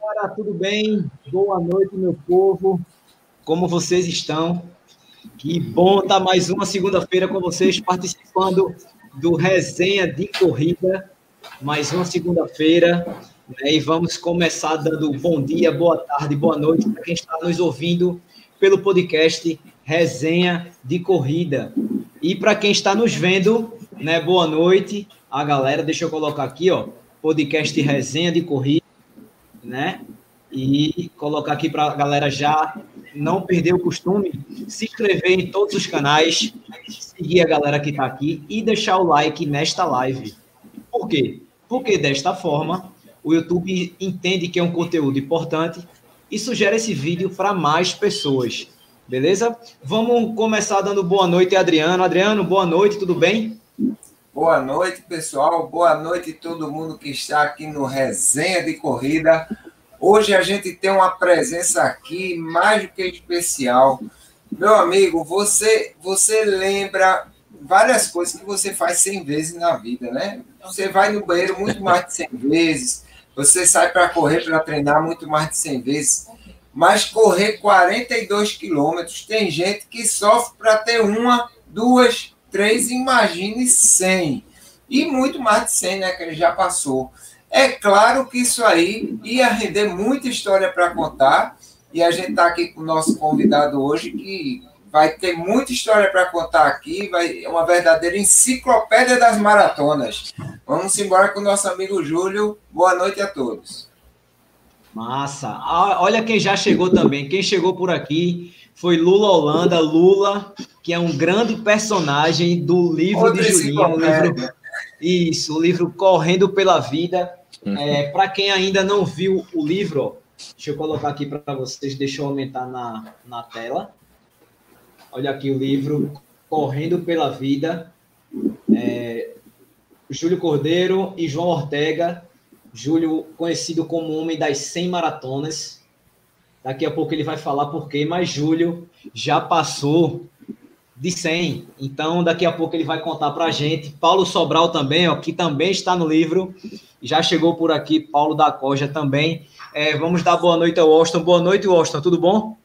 galera, tudo bem? Boa noite, meu povo. Como vocês estão? Que bom estar mais uma segunda-feira com vocês, participando do Resenha de Corrida. Mais uma segunda-feira. Né? E vamos começar dando bom dia, boa tarde, boa noite para quem está nos ouvindo pelo podcast Resenha de Corrida. E para quem está nos vendo, né, boa noite, a galera. Deixa eu colocar aqui, ó, podcast Resenha de Corrida né? E colocar aqui para a galera já não perder o costume, se inscrever em todos os canais, seguir a galera que está aqui e deixar o like nesta live. Por quê? Porque desta forma o YouTube entende que é um conteúdo importante e sugere esse vídeo para mais pessoas. Beleza? Vamos começar dando boa noite, Adriano. Adriano, boa noite, tudo bem? Boa noite, pessoal. Boa noite todo mundo que está aqui no Resenha de Corrida. Hoje a gente tem uma presença aqui mais do que especial. Meu amigo, você você lembra várias coisas que você faz 100 vezes na vida, né? Você vai no banheiro muito mais de 100 vezes, você sai para correr, para treinar muito mais de 100 vezes, mas correr 42 quilômetros, tem gente que sofre para ter uma, duas, três, imagine 100. E muito mais de 100, né, que ele já passou. É claro que isso aí ia render muita história para contar, e a gente está aqui com o nosso convidado hoje, que vai ter muita história para contar aqui, vai é uma verdadeira enciclopédia das maratonas. Vamos embora com o nosso amigo Júlio. Boa noite a todos. Massa. Ah, olha quem já chegou também. Quem chegou por aqui foi Lula Holanda. Lula, que é um grande personagem do livro Outra de Julinho. O livro, isso, o livro Correndo pela Vida. Uhum. É, para quem ainda não viu o livro, deixa eu colocar aqui para vocês, deixa eu aumentar na, na tela. Olha aqui o livro Correndo pela Vida. É, Júlio Cordeiro e João Ortega. Júlio, conhecido como homem das 100 maratonas. Daqui a pouco ele vai falar por quê, mas Júlio já passou de 100. Então, daqui a pouco ele vai contar para a gente. Paulo Sobral também, ó, que também está no livro. Já chegou por aqui, Paulo da Coja também. É, vamos dar boa noite ao Austin. Boa noite, Austin. Tudo bom?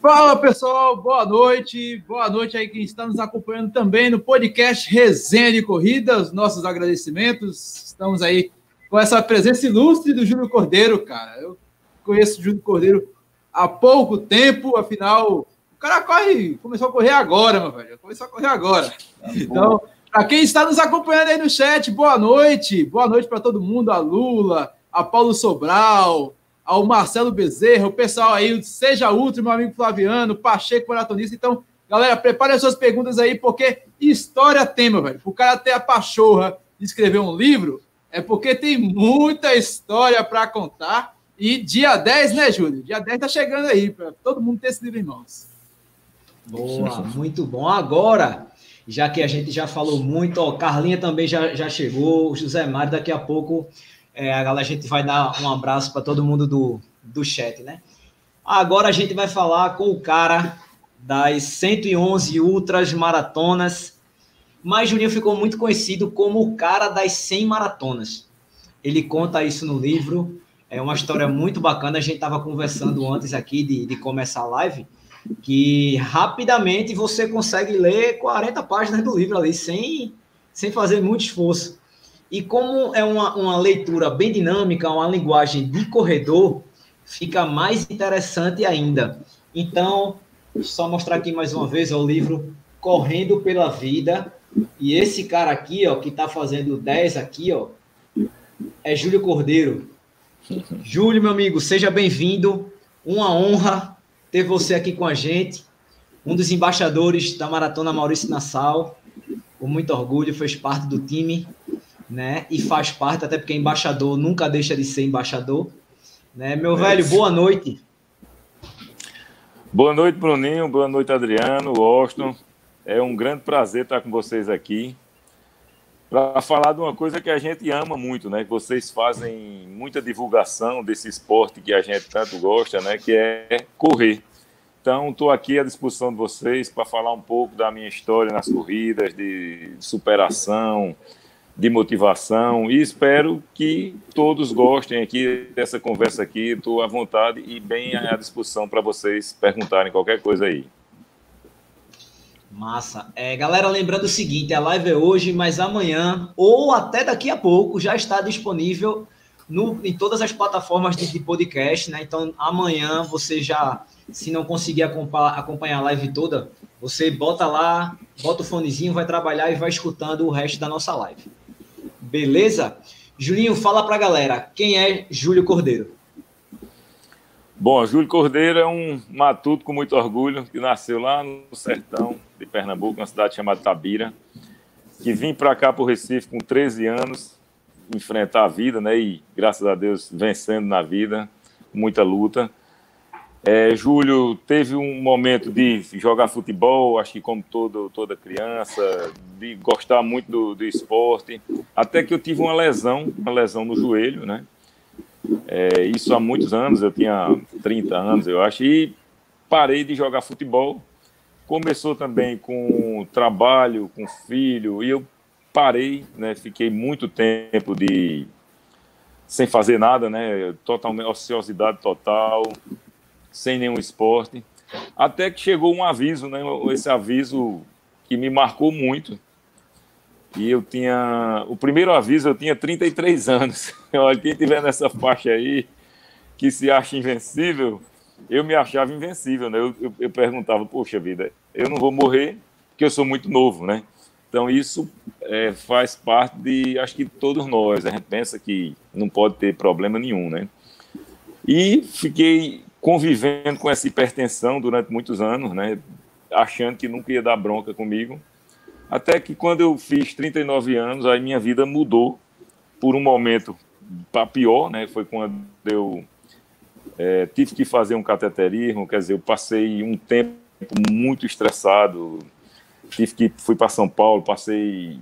Fala pessoal, boa noite, boa noite aí quem está nos acompanhando também no podcast Resenha de Corridas, nossos agradecimentos. Estamos aí com essa presença ilustre do Júlio Cordeiro, cara. Eu conheço o Júlio Cordeiro há pouco tempo, afinal, o cara corre, começou a correr agora, meu velho. Começou a correr agora. Tá então, para quem está nos acompanhando aí no chat, boa noite. Boa noite para todo mundo, a Lula, a Paulo Sobral, ao Marcelo Bezerra, o pessoal aí, Seja Ultra, meu amigo Flaviano, Pacheco Maratonista. Então, galera, prepare as suas perguntas aí, porque história tem, meu velho. O cara ter a pachorra de escrever um livro, é porque tem muita história para contar. E dia 10, né, Júlio? Dia 10 tá chegando aí, para todo mundo ter esse livro em mãos. Boa, muito bom. Agora, já que a gente já falou muito, ó, Carlinha também já, já chegou, o José Mário, daqui a pouco é, a gente vai dar um abraço para todo mundo do, do chat, né? Agora a gente vai falar com o cara das 111 ultras maratonas, mas Juninho ficou muito conhecido como o cara das 100 maratonas. Ele conta isso no livro, é uma história muito bacana. A gente estava conversando antes aqui de, de começar a live, que rapidamente você consegue ler 40 páginas do livro ali, sem, sem fazer muito esforço. E como é uma, uma leitura bem dinâmica, uma linguagem de corredor, fica mais interessante ainda. Então, só mostrar aqui mais uma vez ó, o livro Correndo pela Vida. E esse cara aqui, ó, que está fazendo 10 aqui, ó, é Júlio Cordeiro. Júlio, meu amigo, seja bem-vindo. Uma honra ter você aqui com a gente. Um dos embaixadores da Maratona Maurício Nassau. Com muito orgulho, fez parte do time né? E faz parte, até porque embaixador nunca deixa de ser embaixador. Né? Meu é velho, boa noite. Boa noite, Bruninho. Boa noite, Adriano, Austin. É um grande prazer estar com vocês aqui para falar de uma coisa que a gente ama muito, né? Que vocês fazem muita divulgação desse esporte que a gente tanto gosta, né? Que é correr. Então, estou aqui à disposição de vocês para falar um pouco da minha história nas corridas, de superação, de motivação e espero que todos gostem aqui dessa conversa aqui. Estou à vontade e bem à disposição para vocês perguntarem qualquer coisa aí. Massa. É, galera, lembrando o seguinte, a live é hoje, mas amanhã ou até daqui a pouco já está disponível no, em todas as plataformas de, de, podcast, né? Então amanhã você já, se não conseguir acompanhar, a live toda, você bota lá, bota o fonezinho, vai trabalhar e vai escutando o resto da nossa live. Beleza? Julinho, fala para a galera, quem é Júlio Cordeiro? Bom, Júlio Cordeiro é um matuto com muito orgulho, que nasceu lá no sertão de Pernambuco, uma cidade chamada Tabira, que vim para cá para o Recife com 13 anos, enfrentar a vida, né? E graças a Deus vencendo na vida, muita luta. É, Júlio teve um momento de jogar futebol, acho que como todo, toda criança, de gostar muito do, do esporte, até que eu tive uma lesão, uma lesão no joelho, né? É, isso há muitos anos, eu tinha 30 anos, eu acho, e parei de jogar futebol. Começou também com trabalho, com filho, e eu parei, né? Fiquei muito tempo de sem fazer nada, né? Totalmente ociosidade total, sem nenhum esporte. Até que chegou um aviso, né? Esse aviso que me marcou muito, e eu tinha. O primeiro aviso eu tinha 33 anos. Olha, quem tiver nessa faixa aí, que se acha invencível, eu me achava invencível, né? Eu, eu, eu, perguntava, poxa vida, eu não vou morrer porque eu sou muito novo, né? Então isso é, faz parte de, acho que todos nós, a gente pensa que não pode ter problema nenhum, né? E fiquei convivendo com essa hipertensão durante muitos anos, né? Achando que nunca ia dar bronca comigo. Até que quando eu fiz 39 anos, aí minha vida mudou por um momento para pior, né? Foi quando eu é, tive que fazer um cateterismo, quer dizer, eu passei um tempo muito estressado, tive que fui para São Paulo, passei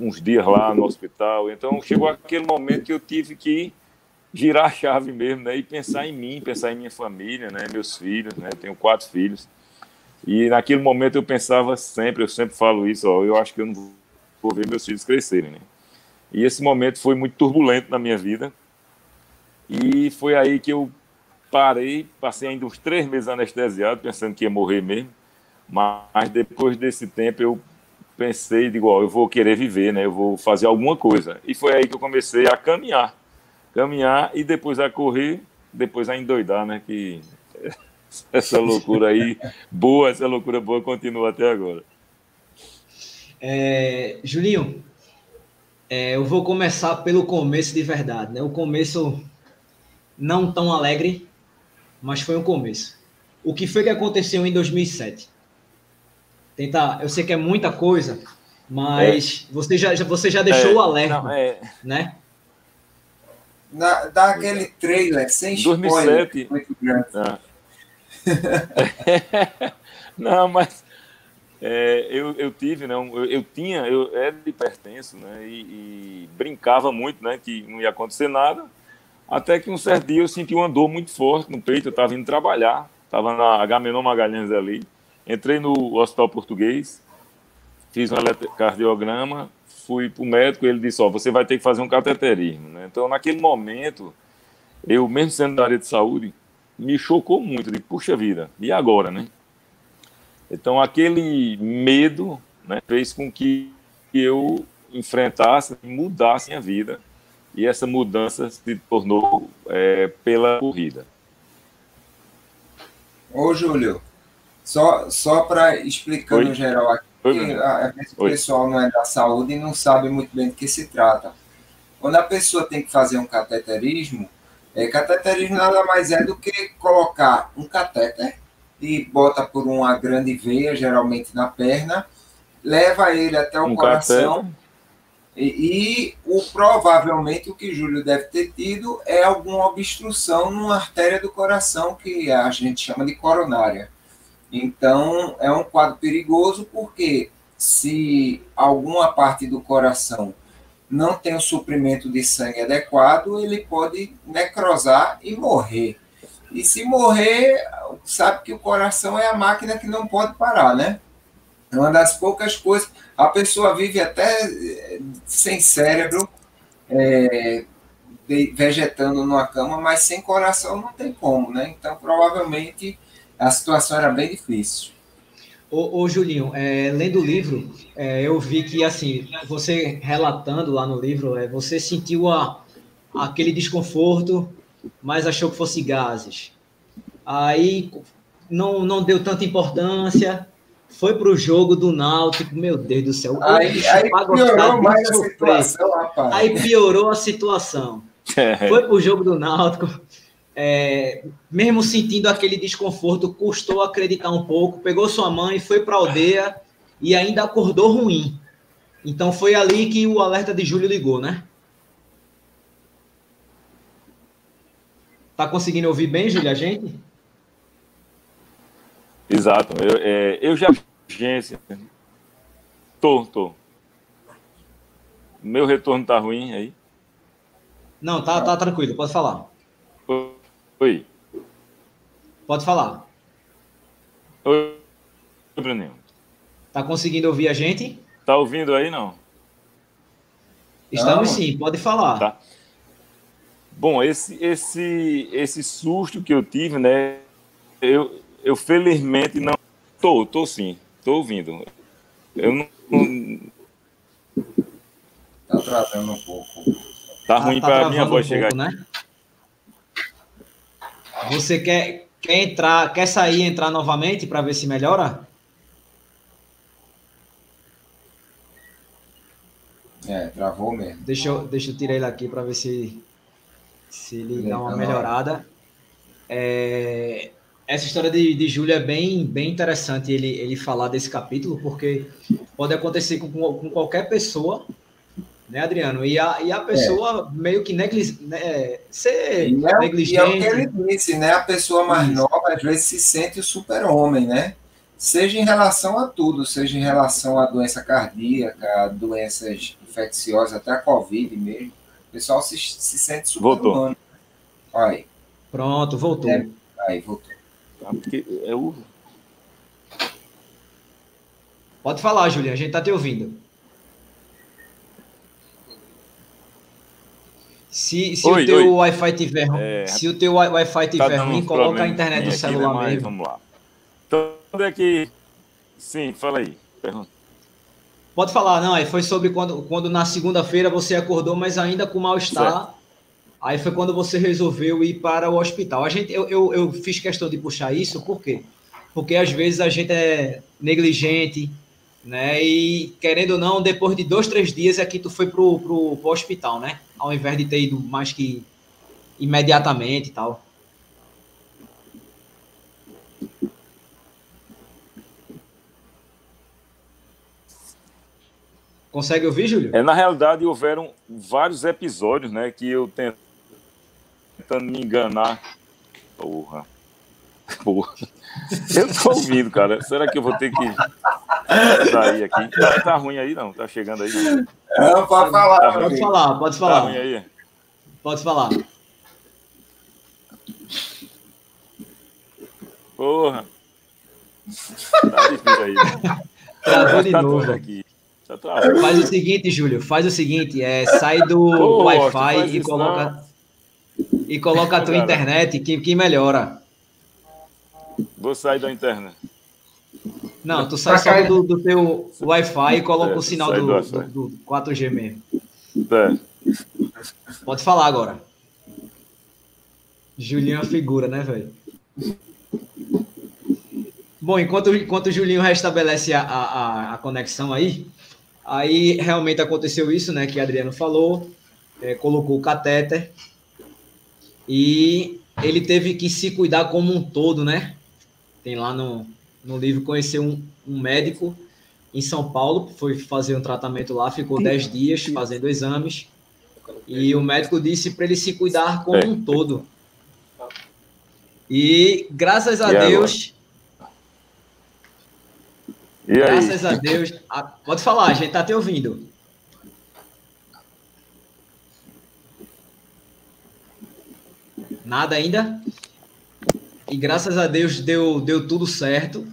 uns dias lá no hospital, então chegou aquele momento que eu tive que girar a chave mesmo, né? E pensar em mim, pensar em minha família, né? Meus filhos, né? Tenho quatro filhos. E naquele momento eu pensava sempre, eu sempre falo isso, ó, eu acho que eu não vou ver meus filhos crescerem, né? E esse momento foi muito turbulento na minha vida. E foi aí que eu parei, passei ainda uns três meses anestesiado, pensando que ia morrer mesmo. Mas depois desse tempo eu pensei, digo, ó, eu vou querer viver, né? Eu vou fazer alguma coisa. E foi aí que eu comecei a caminhar. Caminhar e depois a correr, depois a endoidar, né? Que essa loucura aí, boa, essa loucura boa continua até agora. É, Julinho, é, eu vou começar pelo começo de verdade, né? O começo não tão alegre, mas foi um começo. O que foi que aconteceu em 2007? Tentar, eu sei que é muita coisa, mas é. você já você já deixou é, o alerta, não, é. né? Na, dá aquele trailer sem 2007, spoiler. Ah. não, mas é, eu, eu tive, né, eu, eu tinha, eu era hipertenso, né, e, e, brincava muito, né, que não ia acontecer nada, até que um certo dia eu senti uma dor muito forte no peito, eu estava indo trabalhar, estava na Agamenon Magalhães ali, entrei no hospital português, fiz um eletrocardiograma, fui para o médico, ele disse, ó, você vai ter que fazer um cateterismo, né, então naquele momento, eu mesmo sendo da área de saúde, me chocou muito. De puxa vida, e agora, né? Então, aquele medo né, fez com que eu enfrentasse mudasse a vida. E essa mudança se tornou é, pela corrida. Ô, Júlio, só, só para explicar no geral aqui, Oi, a, o pessoal não é da saúde e não sabe muito bem do que se trata. Quando a pessoa tem que fazer um cateterismo, é, cateterismo nada mais é do que colocar um catéter e bota por uma grande veia, geralmente na perna, leva ele até o um coração. E, e, o, provavelmente o que Júlio deve ter tido é alguma obstrução numa artéria do coração, que a gente chama de coronária. Então, é um quadro perigoso porque se alguma parte do coração não tem o suprimento de sangue adequado, ele pode necrosar e morrer. E se morrer, sabe que o coração é a máquina que não pode parar, né? É uma das poucas coisas. A pessoa vive até eh, sem cérebro, é, vegetando numa cama, mas sem coração não tem como, né? Então, provavelmente, a situação era bem difícil. Ô, ô Julinho, é, lendo o livro, é, eu vi que, assim, você relatando lá no livro, é, você sentiu a, aquele desconforto, mas achou que fosse gases. Aí não, não deu tanta importância, foi para o jogo do Náutico, meu Deus do céu. Aí, aí piorou mais a situação, rapaz. Aí piorou a situação. É. Foi para o jogo do Náutico, é, mesmo sentindo aquele desconforto, custou acreditar um pouco, pegou sua mãe, foi para a aldeia e ainda acordou ruim. Então foi ali que o alerta de Júlio ligou, né? Tá conseguindo ouvir bem, Júlio, a gente? Exato. Eu, é, eu já agência. Tô, tô. Meu retorno tá ruim aí? Não, tá, tá tranquilo, pode falar. Oi. Pode falar. Oi, Bruninho. Tá conseguindo ouvir a gente? Tá ouvindo aí, não? Estamos não. sim, pode falar. Tá. Bom, esse, esse, esse susto que eu tive, né? Eu, eu felizmente não. Tô, tô sim, tô ouvindo. Eu não. Tá travando um pouco. Tá, tá ruim tá para minha voz um chegar. Pouco, né? Você quer, quer entrar, quer sair e entrar novamente para ver se melhora? É, travou mesmo. Deixa eu, deixa eu tirar ele aqui para ver se, se ele dá uma melhorada. É, essa história de, de Júlio é bem, bem interessante ele, ele falar desse capítulo, porque pode acontecer com, com qualquer pessoa né, Adriano? E a, e a pessoa é. meio que negli né, ser e é, negligente. E é o que ele disse, né? A pessoa mais Isso. nova às vezes se sente o super-homem, né? Seja em relação a tudo, seja em relação à doença cardíaca, a doenças infecciosas, até a Covid mesmo. O pessoal se, se sente super-humano. Aí. Pronto, voltou. É, aí, voltou. Ah, porque é o... Pode falar, Juliana, a gente está te ouvindo. Se, se oi, o teu Wi-Fi tiver, é, se o teu Wi-Fi tá tiver tá ruim, coloca a internet do celular aqui, né, mesmo. Vamos lá. Então, onde é que. Sim, fala aí. Pergunta. Pode falar, não. Aí foi sobre quando, quando na segunda-feira você acordou, mas ainda com mal-estar. Aí foi quando você resolveu ir para o hospital. A gente, eu, eu, eu fiz questão de puxar isso, por quê? Porque às vezes a gente é negligente, né? E querendo ou não, depois de dois, três dias é que tu foi pro, pro, pro hospital, né? Ao invés de ter ido mais que imediatamente e tal. Consegue ouvir, Júlio? É, na realidade, houveram vários episódios, né, que eu tentando me enganar. Porra. Porra. Eu tô ouvindo, cara. Será que eu vou ter que sair aqui? Tá, tá ruim aí, não? Tá chegando aí? Não, pode falar. Tá pode falar, pode falar. Tá ruim aí? Pode falar. Porra. Tá difícil aí. Né? Travou de tá novo. Aqui. Tá faz o seguinte, Júlio. Faz o seguinte. É, sai do Wi-Fi e coloca, e coloca a tua internet que, que melhora. Vou sair da internet. Não, tu sai só do, do teu Wi-Fi e coloca é, o sinal do, do, do, 4G mesmo. É. Pode falar agora. Julinho é figura, né, velho? Bom, enquanto, enquanto o Julinho restabelece a, a, a, conexão aí, aí realmente aconteceu isso, né, que o Adriano falou, é, colocou o catéter e ele teve que se cuidar como um todo, né? tem lá no, no livro, conheceu um, um médico em São Paulo, foi fazer um tratamento lá, ficou 10 dias fazendo exames, e o médico disse para ele se cuidar como é. um todo. E graças a e Deus. E graças a Deus. A, pode falar, a gente está te ouvindo. Nada ainda? E graças a Deus deu, deu tudo certo,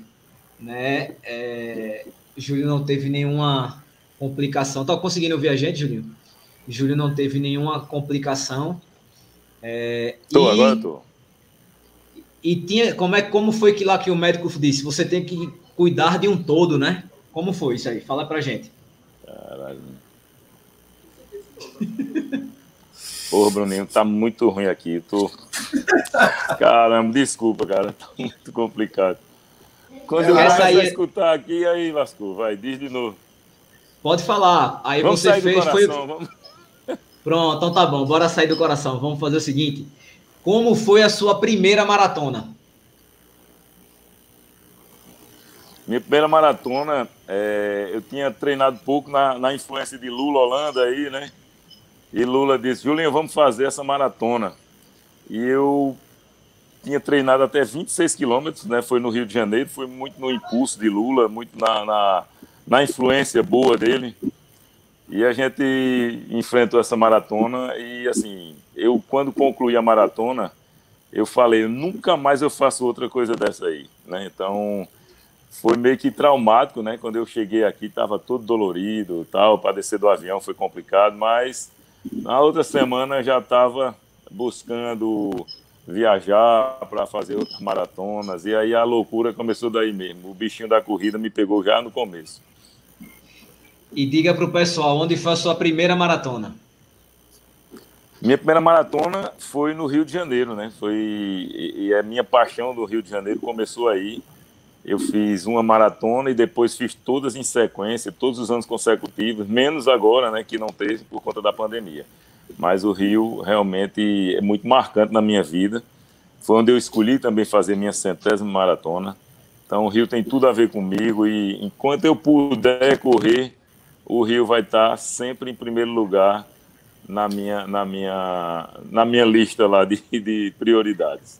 né? É, Júlio não teve nenhuma complicação. Tá conseguindo ouvir a gente, Júlio? Júlio não teve nenhuma complicação. É, tô, e, agora tô. E tinha, como é como foi que lá que o médico disse? Você tem que cuidar de um todo, né? Como foi isso aí? Fala pra gente. Caralho. Porra, Bruninho, tá muito ruim aqui. Tô... Caramba, desculpa, cara. Tá muito complicado. Quando eu começar aí... a escutar aqui, aí lascou. Vai, diz de novo. Pode falar. Aí vamos você fez. Coração, foi... Vamos... Pronto, então tá bom. Bora sair do coração. Vamos fazer o seguinte. Como foi a sua primeira maratona? Minha primeira maratona, é, eu tinha treinado pouco na, na influência de Lula Holanda aí, né? E Lula disse, Julinho, vamos fazer essa maratona. E eu tinha treinado até 26 quilômetros, né? Foi no Rio de Janeiro, foi muito no impulso de Lula, muito na, na, na influência boa dele. E a gente enfrentou essa maratona e, assim, eu, quando concluí a maratona, eu falei, nunca mais eu faço outra coisa dessa aí, né? Então, foi meio que traumático, né? Quando eu cheguei aqui, estava todo dolorido, tal, para descer do avião foi complicado, mas na outra semana já estava buscando viajar para fazer outras maratonas. E aí a loucura começou daí mesmo. O bichinho da corrida me pegou já no começo. E diga para o pessoal, onde foi a sua primeira maratona? Minha primeira maratona foi no Rio de Janeiro, né? Foi e, e a minha paixão do Rio de Janeiro começou aí. Eu fiz uma maratona e depois fiz todas em sequência, todos os anos consecutivos, menos agora, né, que não teve por conta da pandemia mas o Rio realmente é muito marcante na minha vida. Foi onde eu escolhi também fazer minha centésima maratona. Então o Rio tem tudo a ver comigo e enquanto eu puder correr, o Rio vai estar sempre em primeiro lugar na minha, na minha, na minha lista lá de, de prioridades.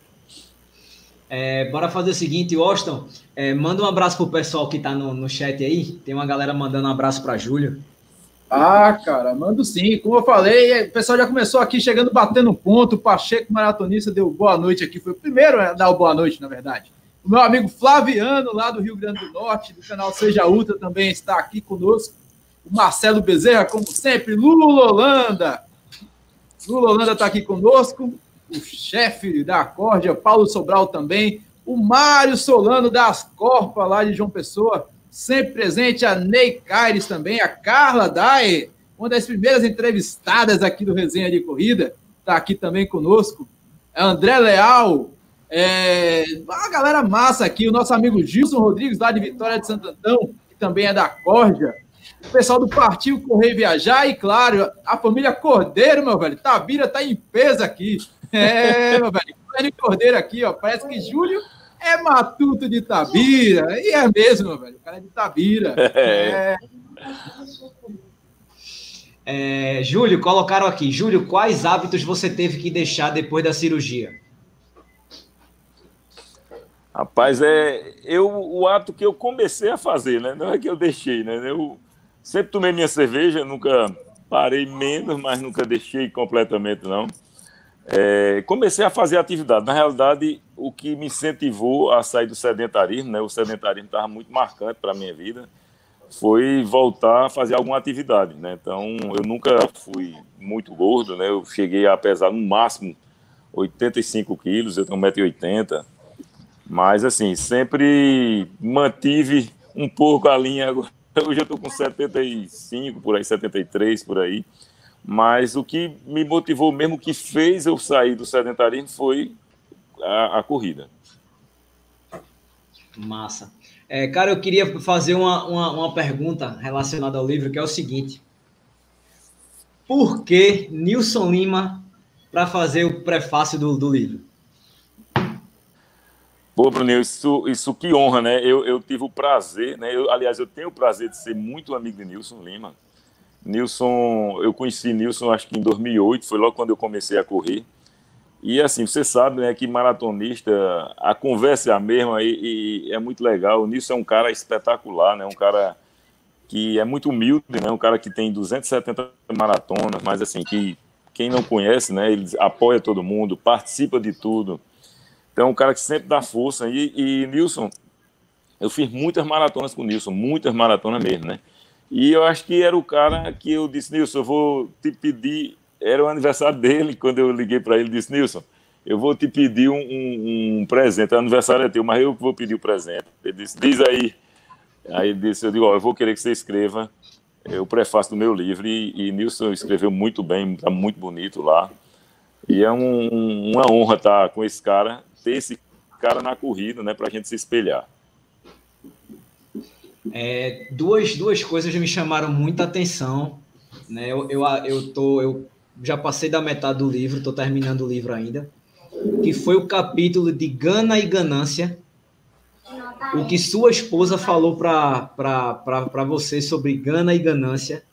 É, bora fazer o seguinte, Austin, é, manda um abraço pro pessoal que está no, no chat aí. Tem uma galera mandando um abraço para Júlio. Ah, cara, mando sim. Como eu falei, o pessoal já começou aqui chegando batendo ponto. O Pacheco Maratonista deu boa noite aqui. Foi o primeiro a dar o boa noite, na verdade. O meu amigo Flaviano, lá do Rio Grande do Norte, do canal Seja Ultra, também está aqui conosco. O Marcelo Bezerra, como sempre. Lula Holanda. Lula Holanda está aqui conosco. O chefe da Acórdia, Paulo Sobral também. O Mário Solano das Corpa, lá de João Pessoa sempre presente a Ney Caires também, a Carla Dai, uma das primeiras entrevistadas aqui do Resenha de Corrida, está aqui também conosco. A André Leal, é, a galera massa aqui, o nosso amigo Gilson Rodrigues, lá de Vitória de Santo Antão, que também é da Corja. O pessoal do Partido Correio Viajar e, claro, a família Cordeiro, meu velho. Tabira tá em peso aqui. É, meu velho. Cordeiro aqui, ó. Parece que Júlio é matuto de Tabira. E é mesmo, velho. O cara é de Tabira. É. É, Júlio, colocaram aqui. Júlio, quais hábitos você teve que deixar depois da cirurgia? Rapaz, é eu, o hábito que eu comecei a fazer, né? Não é que eu deixei, né? Eu sempre tomei minha cerveja, nunca parei menos, mas nunca deixei completamente, não. É, comecei a fazer atividade. Na realidade, o que me incentivou a sair do sedentarismo, né? O sedentarismo estava muito marcante para a minha vida, foi voltar a fazer alguma atividade, né? Então, eu nunca fui muito gordo, né? Eu cheguei a pesar no máximo 85 quilos, eu tenho 1,80m, mas, assim, sempre mantive um pouco a linha. Hoje eu estou com 75, por aí, 73, por aí. Mas o que me motivou mesmo, que fez eu sair do sedentarismo, foi a, a corrida. Massa. É, cara, eu queria fazer uma, uma, uma, pergunta relacionada ao livro, que é o seguinte. Por que Nilson Lima para fazer o prefácio do, do livro? Pô, Bruno, isso, isso que honra, né? Eu, eu tive o prazer, né? Eu, aliás, eu tenho o prazer de ser muito amigo de Nilson Lima. Nilson, eu conheci Nilson acho que em 2008, foi logo quando eu comecei a correr. E assim, você sabe, né, que maratonista, a conversa é a mesma e, e, é muito legal. O Nilson é um cara espetacular, né, um cara que é muito humilde, né, um cara que tem 270 maratonas, mas assim, que quem não conhece, né, ele apoia todo mundo, participa de tudo. Então, é um cara que sempre dá força. E, e Nilson, eu fiz muitas maratonas com o Nilson, muitas maratonas mesmo, né? E eu acho que era o cara que eu disse, Nilson, eu vou te pedir. Era o aniversário dele, quando eu liguei para ele, disse, Nilson, eu vou te pedir um, um, um, presente. O aniversário é teu, mas eu vou pedir o presente. Ele disse, diz aí. Aí ele disse, eu digo, ó, eu vou querer que você escreva o prefácio do meu livro. E, e Nilson escreveu muito bem, está muito bonito lá. E é um, uma honra estar com esse cara, ter esse cara na corrida, né, para a gente se espelhar. É, duas, duas coisas me chamaram muita atenção. Né? Eu, eu, eu, tô, eu já passei da metade do livro, estou terminando o livro ainda. Que foi o capítulo de Gana e Ganância. O que sua esposa falou para você sobre Gana e Ganância.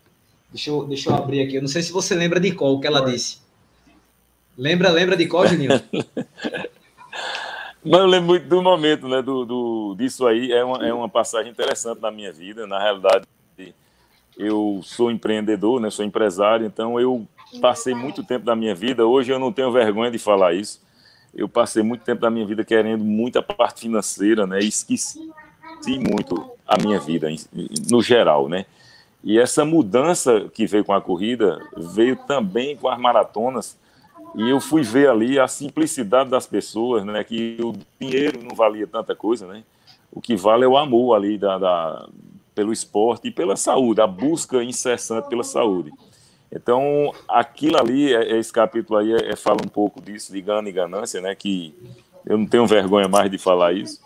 Deixa eu, deixa eu abrir aqui. Eu não sei se você lembra de qual que ela disse. Lembra, lembra de qual, Juninho? Mas eu lembro muito do momento, né, do, do, disso aí. É uma, é uma passagem interessante na minha vida. Na realidade, eu sou empreendedor, né, sou empresário, então eu passei muito tempo da minha vida. Hoje eu não tenho vergonha de falar isso. Eu passei muito tempo da minha vida querendo muita parte financeira, né, esqueci muito a minha vida no geral, né. E essa mudança que veio com a corrida veio também com as maratonas e eu fui ver ali a simplicidade das pessoas, né? Que o dinheiro não valia tanta coisa, né? O que vale é o amor ali da, da pelo esporte e pela saúde, a busca incessante pela saúde. Então, aquilo ali, é, é, esse capítulo aí, é, é, fala um pouco disso, de gana e ganância, né? Que eu não tenho vergonha mais de falar isso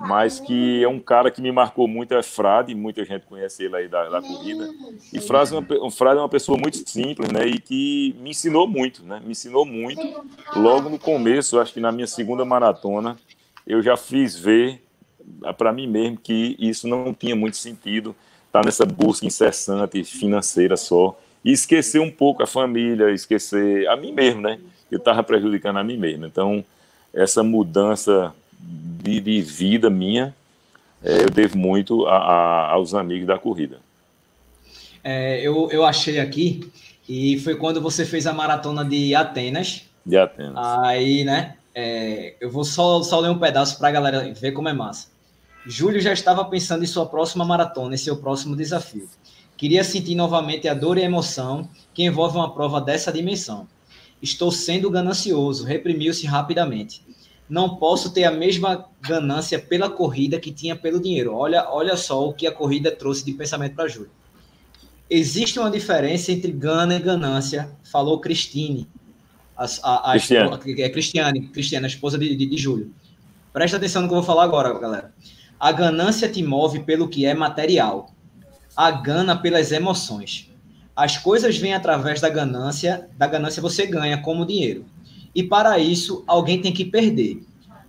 mas que é um cara que me marcou muito, é Frade, muita gente conhece ele aí da, da corrida, e Frade é, uma, Frade é uma pessoa muito simples, né, e que me ensinou muito, né, me ensinou muito, logo no começo, acho que na minha segunda maratona, eu já fiz ver para mim mesmo que isso não tinha muito sentido, estar tá nessa busca incessante financeira só, e esquecer um pouco a família, esquecer a mim mesmo, né, eu estava prejudicando a mim mesmo, então essa mudança de, de vida minha, é, eu devo muito a, a, aos amigos da corrida. É, eu, eu achei aqui, e foi quando você fez a maratona de Atenas. De Atenas. Aí, né? É, eu vou só, só ler um pedaço para a galera ver como é massa. Júlio já estava pensando em sua próxima maratona, em seu próximo desafio. Queria sentir novamente a dor e a emoção que envolve uma prova dessa dimensão. Estou sendo ganancioso, reprimiu-se rapidamente não posso ter a mesma ganância pela corrida que tinha pelo dinheiro. Olha, olha só o que a corrida trouxe de pensamento para Júlio. Existe uma diferença entre gana e ganância, falou Cristine, a, a, a Cristiane. é Cristiane, Cristiane, a esposa de, de, de Júlio. Presta atenção no que eu vou falar agora, galera. A ganância te move pelo que é material. A gana pelas emoções. As coisas vêm através da ganância, da ganância você ganha como dinheiro. E para isso, alguém tem que perder.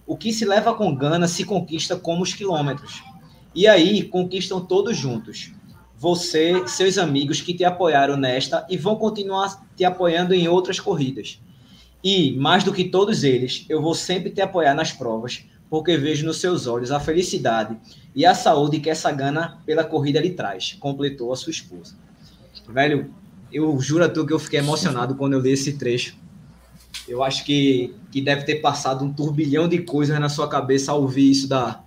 O que se leva com gana se conquista como os quilômetros. E aí, conquistam todos juntos. Você, seus amigos que te apoiaram nesta e vão continuar te apoiando em outras corridas. E, mais do que todos eles, eu vou sempre te apoiar nas provas, porque vejo nos seus olhos a felicidade e a saúde que essa gana pela corrida lhe traz, completou a sua esposa. Velho, eu juro a tu que eu fiquei emocionado quando eu li esse trecho eu acho que, que deve ter passado um turbilhão de coisas na sua cabeça ao ouvir isso da,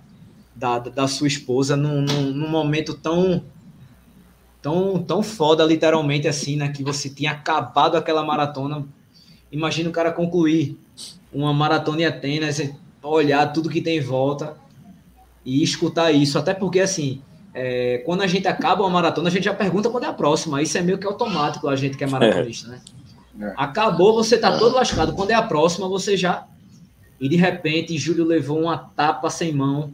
da, da sua esposa num, num, num, momento tão tão tão foda, literalmente, assim, né? Que você tinha acabado aquela maratona. Imagina o cara concluir uma maratona em Atenas, olhar tudo que tem em volta e escutar isso. Até porque, assim, é, quando a gente acaba uma maratona, a gente já pergunta quando é a próxima. Isso é meio que automático a gente que é maratonista, né? É. Acabou, você tá todo lascado. Quando é a próxima, você já. E de repente, Júlio levou uma tapa sem mão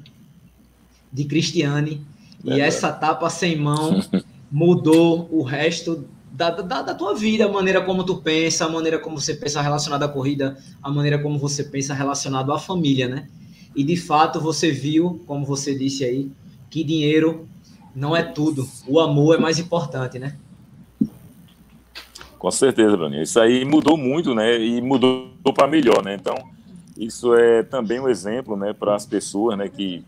de Cristiane. É e essa tapa sem mão mudou o resto da, da, da, tua vida, a maneira como tu pensa, a maneira como você pensa relacionado à corrida, a maneira como você pensa relacionado à família, né? E de fato você viu, como você disse aí, que dinheiro não é tudo. O amor é mais importante, né? Com certeza, Bruninho. Isso aí mudou muito, né? E mudou para melhor, né? Então, isso é também um exemplo, né, para as pessoas, né, que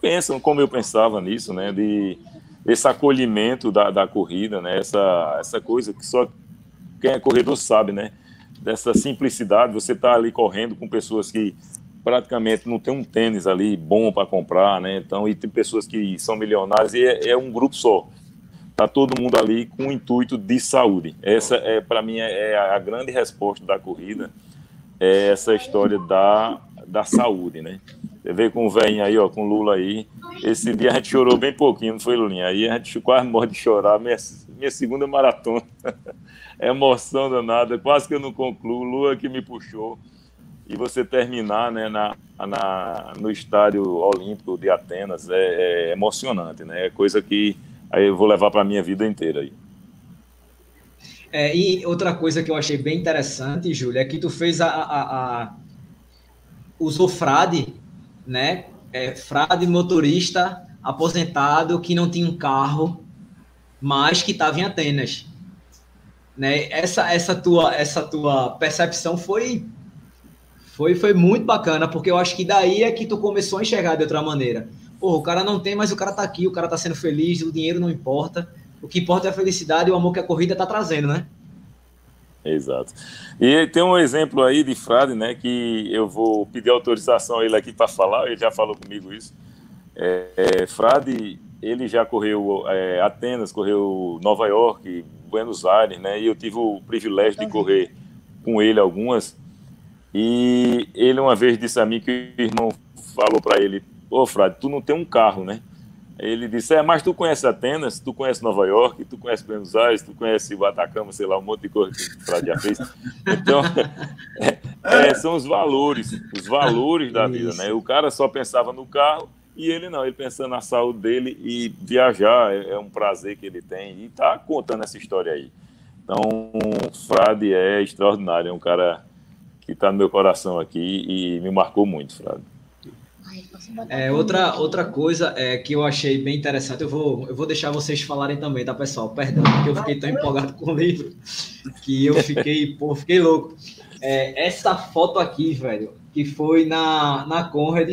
pensam como eu pensava nisso, né, de esse acolhimento da, da corrida, né, essa, essa coisa que só quem é corredor sabe, né, dessa simplicidade, você tá ali correndo com pessoas que praticamente não tem um tênis ali bom para comprar, né? Então, e tem pessoas que são milionárias e é, é um grupo só. Tá todo mundo ali com o intuito de saúde. Essa é para mim é, é a grande resposta da corrida, é essa história da, da saúde, né? Você vê com o velho aí, ó, com o Lula aí. Esse dia a gente chorou bem pouquinho, não foi, Lulinha? Aí a gente quase morre de chorar. Minha, minha segunda maratona. é emoção danada. Quase que eu não concluo. Lula que me puxou e você terminar né, na, na, no estádio olímpico de Atenas é, é, emocionante, né? É coisa que aí eu vou levar para minha vida inteira aí. É, e outra coisa que eu achei bem interessante, Júlia, é que tu fez a, a, a usou frade, né? É, frade motorista aposentado que não tinha um carro, mas que estava em Atenas. Né? Essa, essa, tua, essa tua percepção foi foi, foi muito bacana, porque eu acho que daí é que tu começou a enxergar de outra maneira. Pô, o cara não tem, mas o cara tá aqui, o cara tá sendo feliz, o dinheiro não importa. O que importa é a felicidade e o amor que a corrida tá trazendo, né? Exato. E tem um exemplo aí de Frade, né, que eu vou pedir autorização a ele aqui para falar, ele já falou comigo isso. É, é, Frade, ele já correu é, Atenas, correu Nova York, Buenos Aires, né, e eu tive o privilégio de correr com ele algumas. E ele uma vez disse a mim que o irmão falou para ele: Ô Frade, tu não tem um carro, né? Ele disse: É, mas tu conhece Atenas, tu conhece Nova York, tu conhece Buenos Aires, tu conhece o Atacama, sei lá, um monte de coisa que o Frade já fez. Então, é, são os valores, os valores da vida, né? O cara só pensava no carro e ele não, ele pensando na saúde dele e viajar é, é um prazer que ele tem e tá contando essa história aí. Então, o Frade é extraordinário, é um cara que está no meu coração aqui e me marcou muito, Frade. É, outra, outra coisa é, que eu achei bem interessante, eu vou, eu vou deixar vocês falarem também, tá, pessoal? Perdão, porque eu fiquei tão empolgado com o livro que eu fiquei, pô, fiquei louco. É, essa foto aqui, velho, que foi na, na Conrad,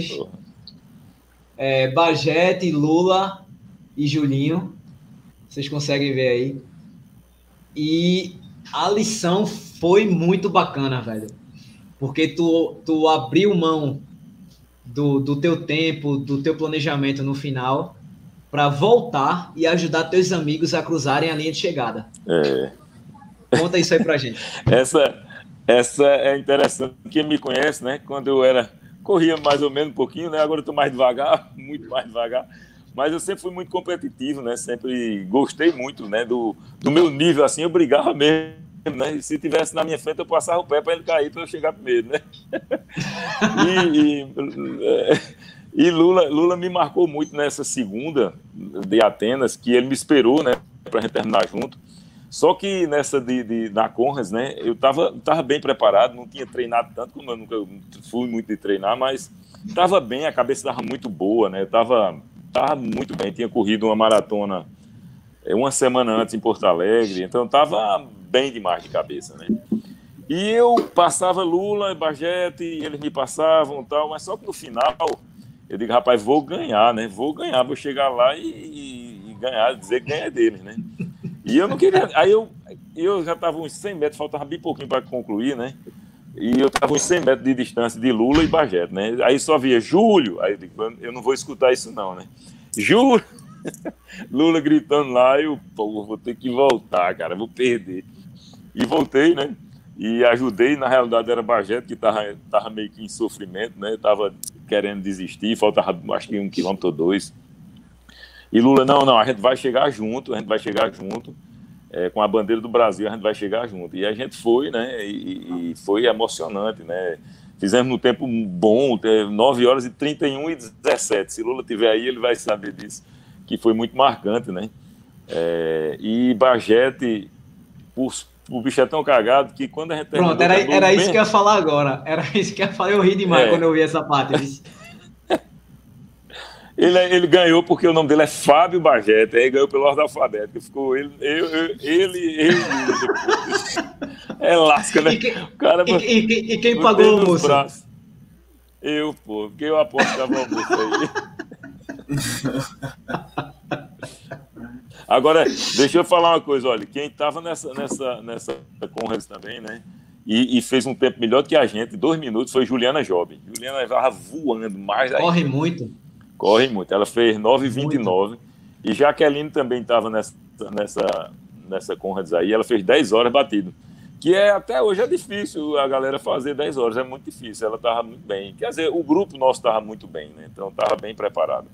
é, Bajete, Lula e Julinho, vocês conseguem ver aí. E a lição foi muito bacana, velho porque tu, tu abriu mão do, do teu tempo, do teu planejamento no final, para voltar e ajudar teus amigos a cruzarem a linha de chegada. É. Conta isso aí pra gente. essa, essa é interessante. Quem me conhece, né? Quando eu era. Corria mais ou menos um pouquinho, né? Agora eu tô mais devagar, muito mais devagar. Mas eu sempre fui muito competitivo, né? Sempre gostei muito, né? Do, do meu nível, assim, eu brigava mesmo né? Se tivesse na minha frente, eu passava o pé para ele cair para eu chegar primeiro, né? e, e, e, Lula, Lula me marcou muito nessa segunda de Atenas, que ele me esperou, né, para a gente terminar junto. Só que nessa de, de na Conras, né, eu estava tava bem preparado, não tinha treinado tanto como eu nunca fui muito de treinar, mas estava bem, a cabeça estava muito boa, né? Tava, tava muito bem, tinha corrido uma maratona é, uma semana antes em Porto Alegre, então estava bem demais de cabeça, né? E eu passava Lula e Bajete, eles me passavam tal, mas só que no final eu digo, rapaz, vou ganhar, né? Vou ganhar, vou chegar lá e, e, e ganhar, dizer que ganha deles, né? E eu não queria. Aí eu, eu já estava uns 100 metros, faltava bem pouquinho para concluir, né? E eu estava uns 100 metros de distância de Lula e Bajete, né? Aí só via Júlio, aí eu digo, eu não vou escutar isso não, né? Júlio! Lula gritando lá, eu, pô, vou ter que voltar, cara, vou perder. E voltei, né? E ajudei, na realidade era Bajeto que tava, tava meio que em sofrimento, né? Tava querendo desistir, faltava acho que um quilômetro ou dois. E Lula, não, não, a gente vai chegar junto, a gente vai chegar junto, é, com a bandeira do Brasil, a gente vai chegar junto. E a gente foi, né? E, e foi emocionante, né? Fizemos no tempo bom, 9 horas e 31 e 17. Se Lula tiver aí, ele vai saber disso que foi muito marcante, né? É, e Bajete, o bicho é tão cagado que quando a gente. Pronto, era, era isso mesmo... que eu ia falar agora. Era isso que eu ia falar. Eu ri demais é. quando eu vi essa parte. ele, ele ganhou porque o nome dele é Fábio Bajete, aí ganhou pelo ordem alfabética. Ficou ele, eu, eu, ele, ele. é lasca, né? E, que, o cara, e, e, e quem pagou o almoço? Eu, pô, porque eu aposto que o almoço aí. Agora, deixa eu falar uma coisa, olha, quem estava nessa, nessa, nessa Conrads também, né? e, e, fez um tempo melhor que a gente, dois minutos, foi Juliana Jovem. Juliana estava voando mais Corre muito. Corre muito. Ela fez 9,29. E Jaqueline também estava nessa, nessa, nessa Conrads aí, ela fez 10 horas batido. Que é até hoje é difícil a galera fazer 10 horas, é muito difícil. Ela estava muito bem. Quer dizer, o grupo nosso estava muito bem, né? Então estava bem preparado.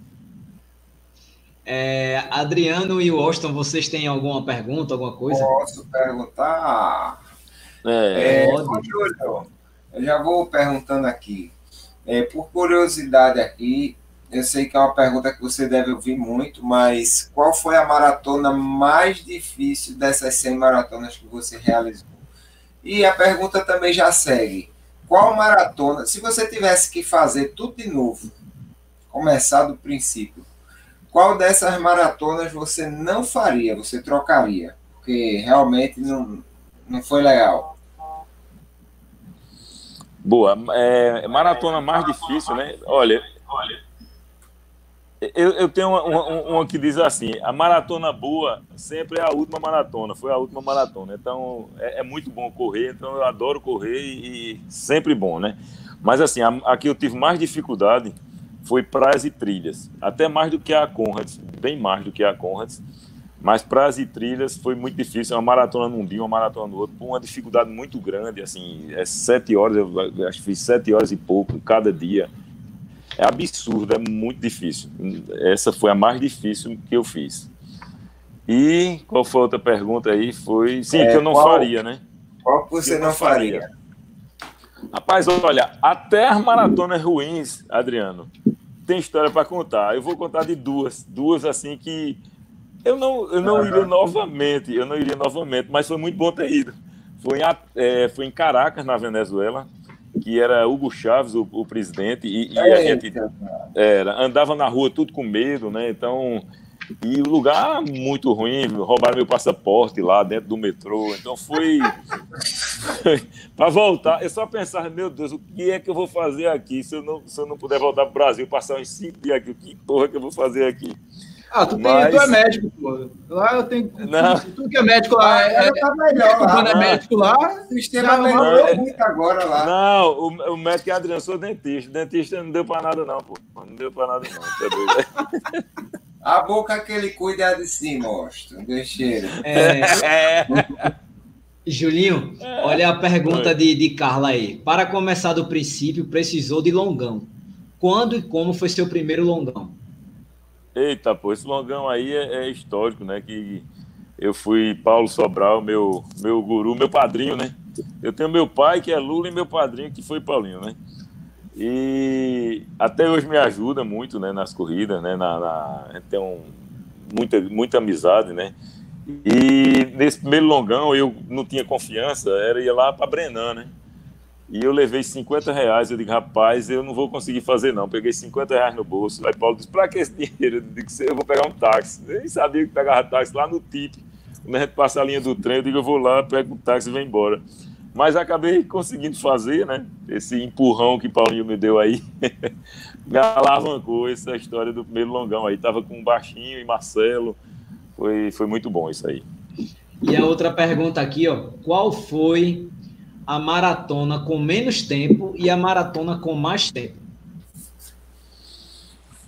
É, Adriano e Washington, vocês têm alguma pergunta, alguma coisa? Posso perguntar? É, é Júlio, eu já vou perguntando aqui. É, por curiosidade aqui, eu sei que é uma pergunta que você deve ouvir muito, mas qual foi a maratona mais difícil dessas 100 maratonas que você realizou? E a pergunta também já segue. Qual maratona, se você tivesse que fazer tudo de novo, começar do princípio, qual dessas maratonas você não faria, você trocaria? Porque realmente não, não foi legal. Boa. É, maratona mais difícil, né? Olha, eu, eu tenho uma, uma, uma, que diz assim: a maratona boa sempre é a última maratona, foi a última maratona. Então é, é muito bom correr, então eu adoro correr e, e sempre bom, né? Mas assim, a, a, que eu tive mais dificuldade foi praias e trilhas, até mais do que a Conrads, bem mais do que a Conrads. Mas praias e trilhas foi muito difícil, uma maratona num dia, uma maratona no outro, uma dificuldade muito grande, assim, é sete horas, eu acho que fiz sete horas e pouco cada dia. É absurdo, é muito difícil. Essa foi a mais difícil que eu fiz. E qual foi a outra pergunta aí? Foi, sim, é, que eu não qual, faria, né? Qual que você que não faria? faria? Rapaz, olha, até as maratonas ruins, Adriano, tem história para contar. Eu vou contar de duas, duas assim que eu não, eu não iria novamente, eu não iria novamente, mas foi muito bom ter ido. Foi em, é, foi em Caracas, na Venezuela, que era Hugo Chaves, o, o presidente, e, e a gente era, andava na rua tudo com medo, né? Então, e o lugar muito ruim, roubaram meu passaporte lá dentro do metrô. Então foi. para voltar, eu só pensava, meu Deus, o que é que eu vou fazer aqui se eu não, se eu não puder voltar para o Brasil, passar uns cinco dias aqui? O que porra que eu vou fazer aqui? Ah, tu, tem, Mas... tu é médico, pô. Lá eu tenho. Não. Tudo que é médico lá é. é tá melhor lá. Quando é médico lá. O sistema melhorou é... muito agora lá. Não, o, o médico é Adriano, sou dentista. Dentista não deu pra nada, não, pô. Não deu pra nada, não. Tá doido, A boca que ele cuida é de si, mostra. Deixa ele. É. é. Julinho, olha a pergunta de, de Carla aí. Para começar do princípio, precisou de longão. Quando e como foi seu primeiro longão? Eita, pô, esse longão aí é, é, histórico, né? Que eu fui Paulo Sobral, meu, meu guru, meu padrinho, né? Eu tenho meu pai, que é Lula, e meu padrinho, que foi Paulinho, né? E até hoje me ajuda muito, né? Nas corridas, né? Na, na, a gente tem um, muita, muita amizade, né? E nesse primeiro longão eu não tinha confiança, era ir lá para Brenan, né? E eu levei 50 reais. Eu digo, rapaz, eu não vou conseguir fazer, não. Peguei 50 reais no bolso. Aí Paulo disse, pra que esse dinheiro? Eu digo, eu vou pegar um táxi. Nem sabia que pegava táxi lá no TIP. Quando a gente passa a linha do trem, eu digo, eu vou lá, pego um táxi e vou embora. Mas acabei conseguindo fazer, né? Esse empurrão que Paulinho me deu aí. me alavancou essa história do primeiro longão aí. Tava com o Baixinho e Marcelo. Foi, foi muito bom isso aí. E a outra pergunta aqui, ó. Qual foi a maratona com menos tempo e a maratona com mais tempo?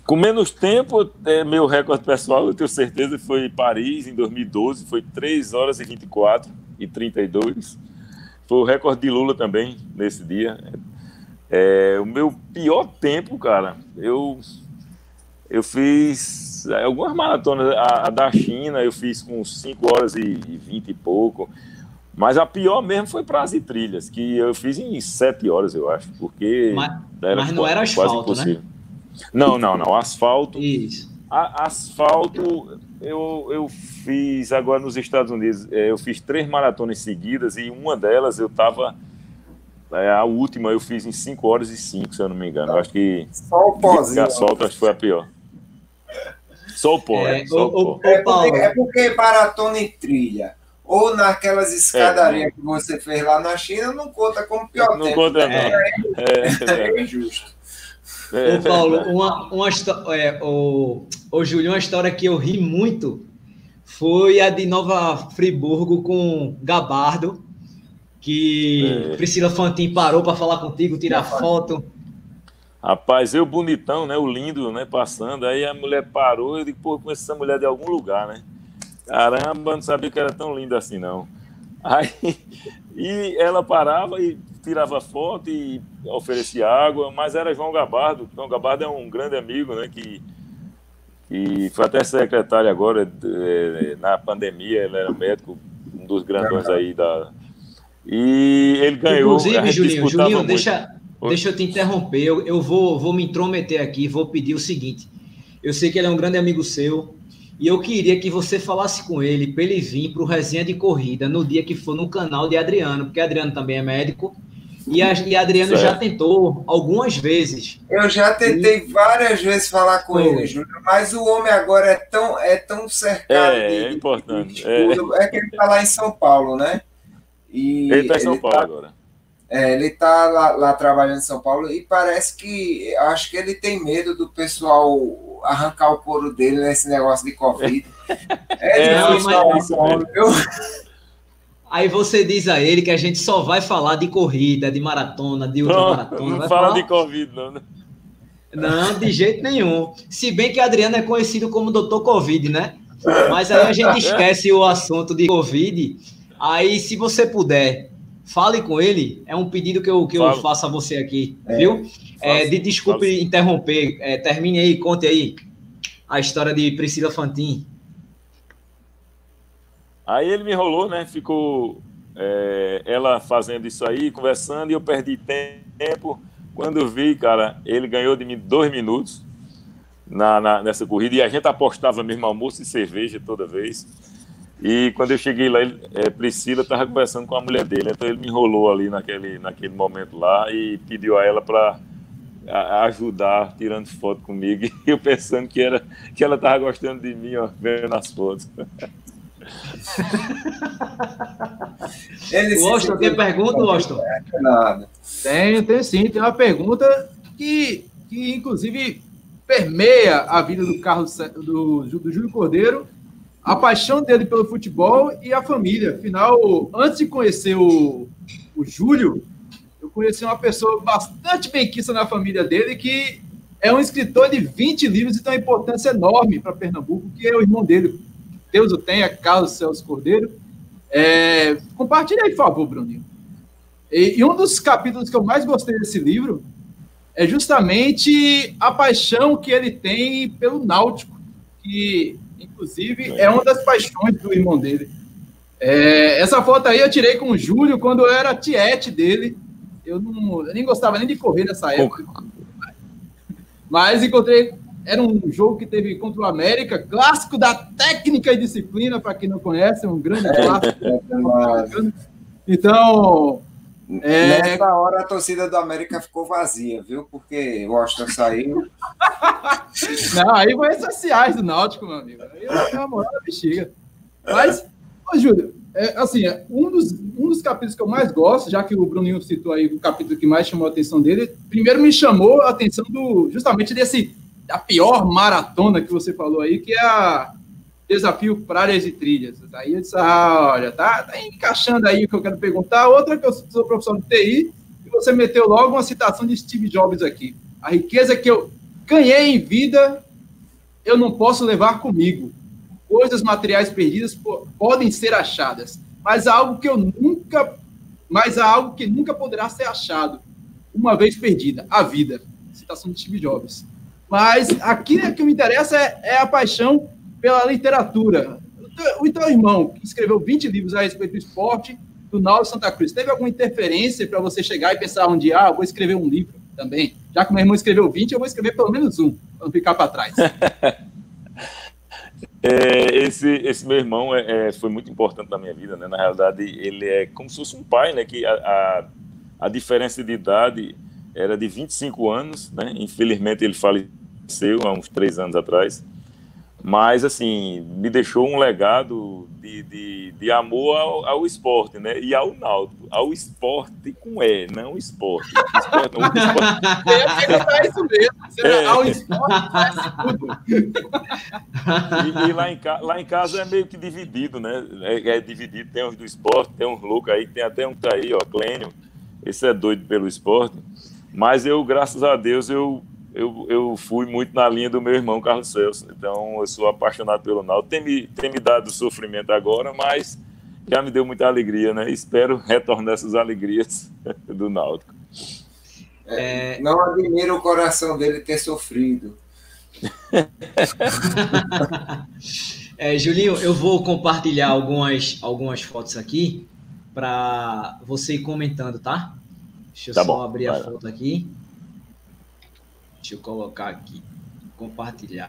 Com menos tempo, é, meu recorde pessoal, eu tenho certeza, foi Paris, em 2012, foi 3 horas e 24 e 32. Foi o recorde de Lula também, nesse dia. É, o meu pior tempo, cara, eu, eu fiz algumas maratonas. A, a da China eu fiz com 5 horas e 20 e pouco. Mas a pior mesmo foi Praça e Trilhas, que eu fiz em sete horas, eu acho, porque. Mas, era mas não era asfalto, né? Não, não, não. Asfalto. Isso. A, asfalto, eu, eu fiz agora nos Estados Unidos, é, eu fiz três maratonas seguidas e uma delas eu estava. É, a última eu fiz em 5 horas e 5, se eu não me engano. Eu acho que. Só o pozinho. Asfalto acho que foi a pior. O pó, é, é, só o, o, pó. É, porque, é porque maratona e trilha ou naquelas escadarias é, que você fez lá na China, não conta como pior não tempo. Conta, não. É, é, é injusto. É. Ô, Paulo, uma, uma é, o, o Júlio, uma história que eu ri muito foi a de Nova Friburgo com Gabardo. que é. Priscila Fantin parou para falar contigo, tirar foto. Rapaz, eu bonitão, né? O lindo, né? Passando. Aí a mulher parou, eu digo, pô, conheço essa mulher de algum lugar, né? Caramba, não sabia que era tão linda assim, não. Aí, e ela parava e tirava foto e oferecia água, mas era João Gabardo. João Gabardo é um grande amigo, né? Que, que foi até secretário agora, é, na pandemia, ele era médico, um dos grandões aí da. E ele ganhou. Inclusive, Julinho, Julinho, deixa, Deixa eu te interromper, eu, eu vou, vou me intrometer aqui, vou pedir o seguinte. Eu sei que ele é um grande amigo seu, e eu queria que você falasse com ele para ele vir para o resenha de corrida no dia que for no canal de Adriano, porque Adriano também é médico. E, a, e Adriano certo. já tentou algumas vezes. Eu já tentei e... várias vezes falar com ele, Júnior, mas o homem agora é tão, é tão cercado. É, de, é importante. De é. é que ele está lá em São Paulo, né? E ele está em São Paulo tá, agora. É, ele está lá, lá, trabalhando em São Paulo e parece que acho que ele tem medo do pessoal arrancar o couro dele nesse negócio de Covid. É, é não, mas... eu... Aí você diz a ele que a gente só vai falar de corrida, de maratona, de ultramaratona. Não, não fala falar... de Covid, não, né? Não, de jeito nenhum. Se bem que Adriano é conhecido como Doutor Covid, né? Mas aí a gente esquece o assunto de Covid. Aí, se você puder fale com ele. É um pedido que eu, que eu faço a você aqui, é, viu? É, de, desculpe falo. interromper. É, termine aí, conte aí a história de Priscila Fantin. Aí ele me enrolou, né? Ficou é, ela fazendo isso aí, conversando, e eu perdi tempo. Quando eu vi, cara, ele ganhou de mim dois minutos na, na, nessa corrida, e a gente apostava mesmo almoço e cerveja toda vez. E quando eu cheguei lá, ele, é, Priscila estava conversando com a mulher dele, então ele me enrolou ali naquele, naquele momento lá e pediu a ela para ajudar, tirando foto comigo, e eu pensando que, era, que ela estava gostando de mim, ó, vendo as fotos. Washington, tem pergunta, Washington? Nada. Tem, tem sim, tem uma pergunta que, que inclusive permeia a vida do Carlos do, do Júlio Cordeiro a paixão dele pelo futebol e a família. Afinal, antes de conhecer o, o Júlio, eu conheci uma pessoa bastante benquista na família dele, que é um escritor de 20 livros e tem uma importância enorme para Pernambuco, que é o irmão dele. Deus o tenha, Carlos Celso Cordeiro. É, compartilha aí, por favor, Bruninho. E, e um dos capítulos que eu mais gostei desse livro é justamente a paixão que ele tem pelo Náutico, que inclusive, é uma das paixões do irmão dele. É, essa foto aí eu tirei com o Júlio quando eu era tiete dele. Eu, não, eu nem gostava nem de correr nessa época. Mas encontrei. Era um jogo que teve contra o América, clássico da técnica e disciplina, para quem não conhece, um grande é, clássico. É, então, é... Nessa hora a torcida do América ficou vazia, viu? Porque o Washington saiu. Não, aí foi sociais do Náutico, meu amigo. Aí eu a moral da bexiga. Mas, ô, Júlio, é, assim, um dos, um dos capítulos que eu mais gosto, já que o Bruninho citou aí o capítulo que mais chamou a atenção dele, primeiro me chamou a atenção do justamente desse a pior maratona que você falou aí, que é a desafio praias e trilhas. Aí eu disse, ah, olha, tá, tá encaixando aí o que eu quero perguntar. Outra que eu sou professor de TI, e você meteu logo uma citação de Steve Jobs aqui. A riqueza que eu ganhei em vida, eu não posso levar comigo. Coisas materiais perdidas podem ser achadas, mas há algo que eu nunca, mas há algo que nunca poderá ser achado, uma vez perdida, a vida. Citação de Steve Jobs. Mas aqui o que me interessa é, é a paixão pela literatura. O teu irmão, que escreveu 20 livros a respeito do esporte, do Nautilus Santa Cruz, teve alguma interferência para você chegar e pensar um dia, ah, vou escrever um livro também? Já que meu irmão escreveu 20, eu vou escrever pelo menos um, para não ficar para trás. É, esse, esse meu irmão é, é, foi muito importante na minha vida, né? Na realidade, ele é como se fosse um pai, né? Que a, a, a diferença de idade era de 25 anos, né? Infelizmente, ele faleceu há uns três anos atrás. Mas assim me deixou um legado de, de, de amor ao, ao, esporte, né? E ao Náutico, ao esporte com E, não esporte. esporte, não, esporte. É, isso mesmo. É. Ao esporte faz tudo. E, e, lá, em, lá em casa é meio que dividido, né? É, é dividido, tem uns do esporte, tem uns loucos aí, tem até um que tá aí, ó, Clênio. Esse é doido pelo esporte. Mas eu, graças a Deus, eu eu, eu fui muito na linha do meu irmão Carlos Celso. Então, eu sou apaixonado pelo Náutico. Tem me, tem me dado sofrimento agora, mas já me deu muita alegria, né? Espero retornar essas alegrias do Náutico. É, não admiro o coração dele ter sofrido. é, Julinho, eu vou compartilhar algumas, algumas fotos aqui para você ir comentando, tá? Deixa eu tá só bom, abrir a foto aqui. Deixa eu colocar aqui, compartilhar.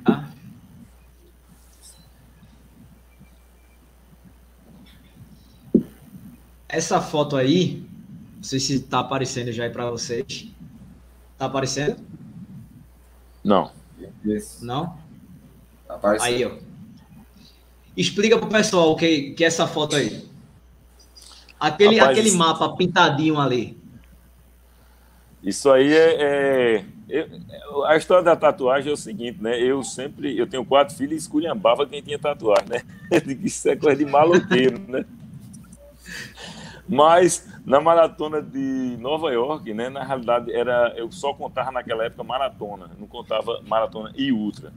Essa foto aí, não sei se está aparecendo já aí para vocês. Está aparecendo? Não. Não? Tá aparecendo. Aí, ó. Explica pro pessoal o que, que é essa foto aí. Aquele, Rapaz, aquele mapa pintadinho ali. Isso aí é, é eu, a história da tatuagem é o seguinte, né? Eu sempre, eu tenho quatro filhos e esculhambava quem tinha tatuagem, né? Isso é coisa de maloqueiro, né? Mas na maratona de Nova York, né? Na realidade era, eu só contava naquela época maratona, não contava maratona e ultra.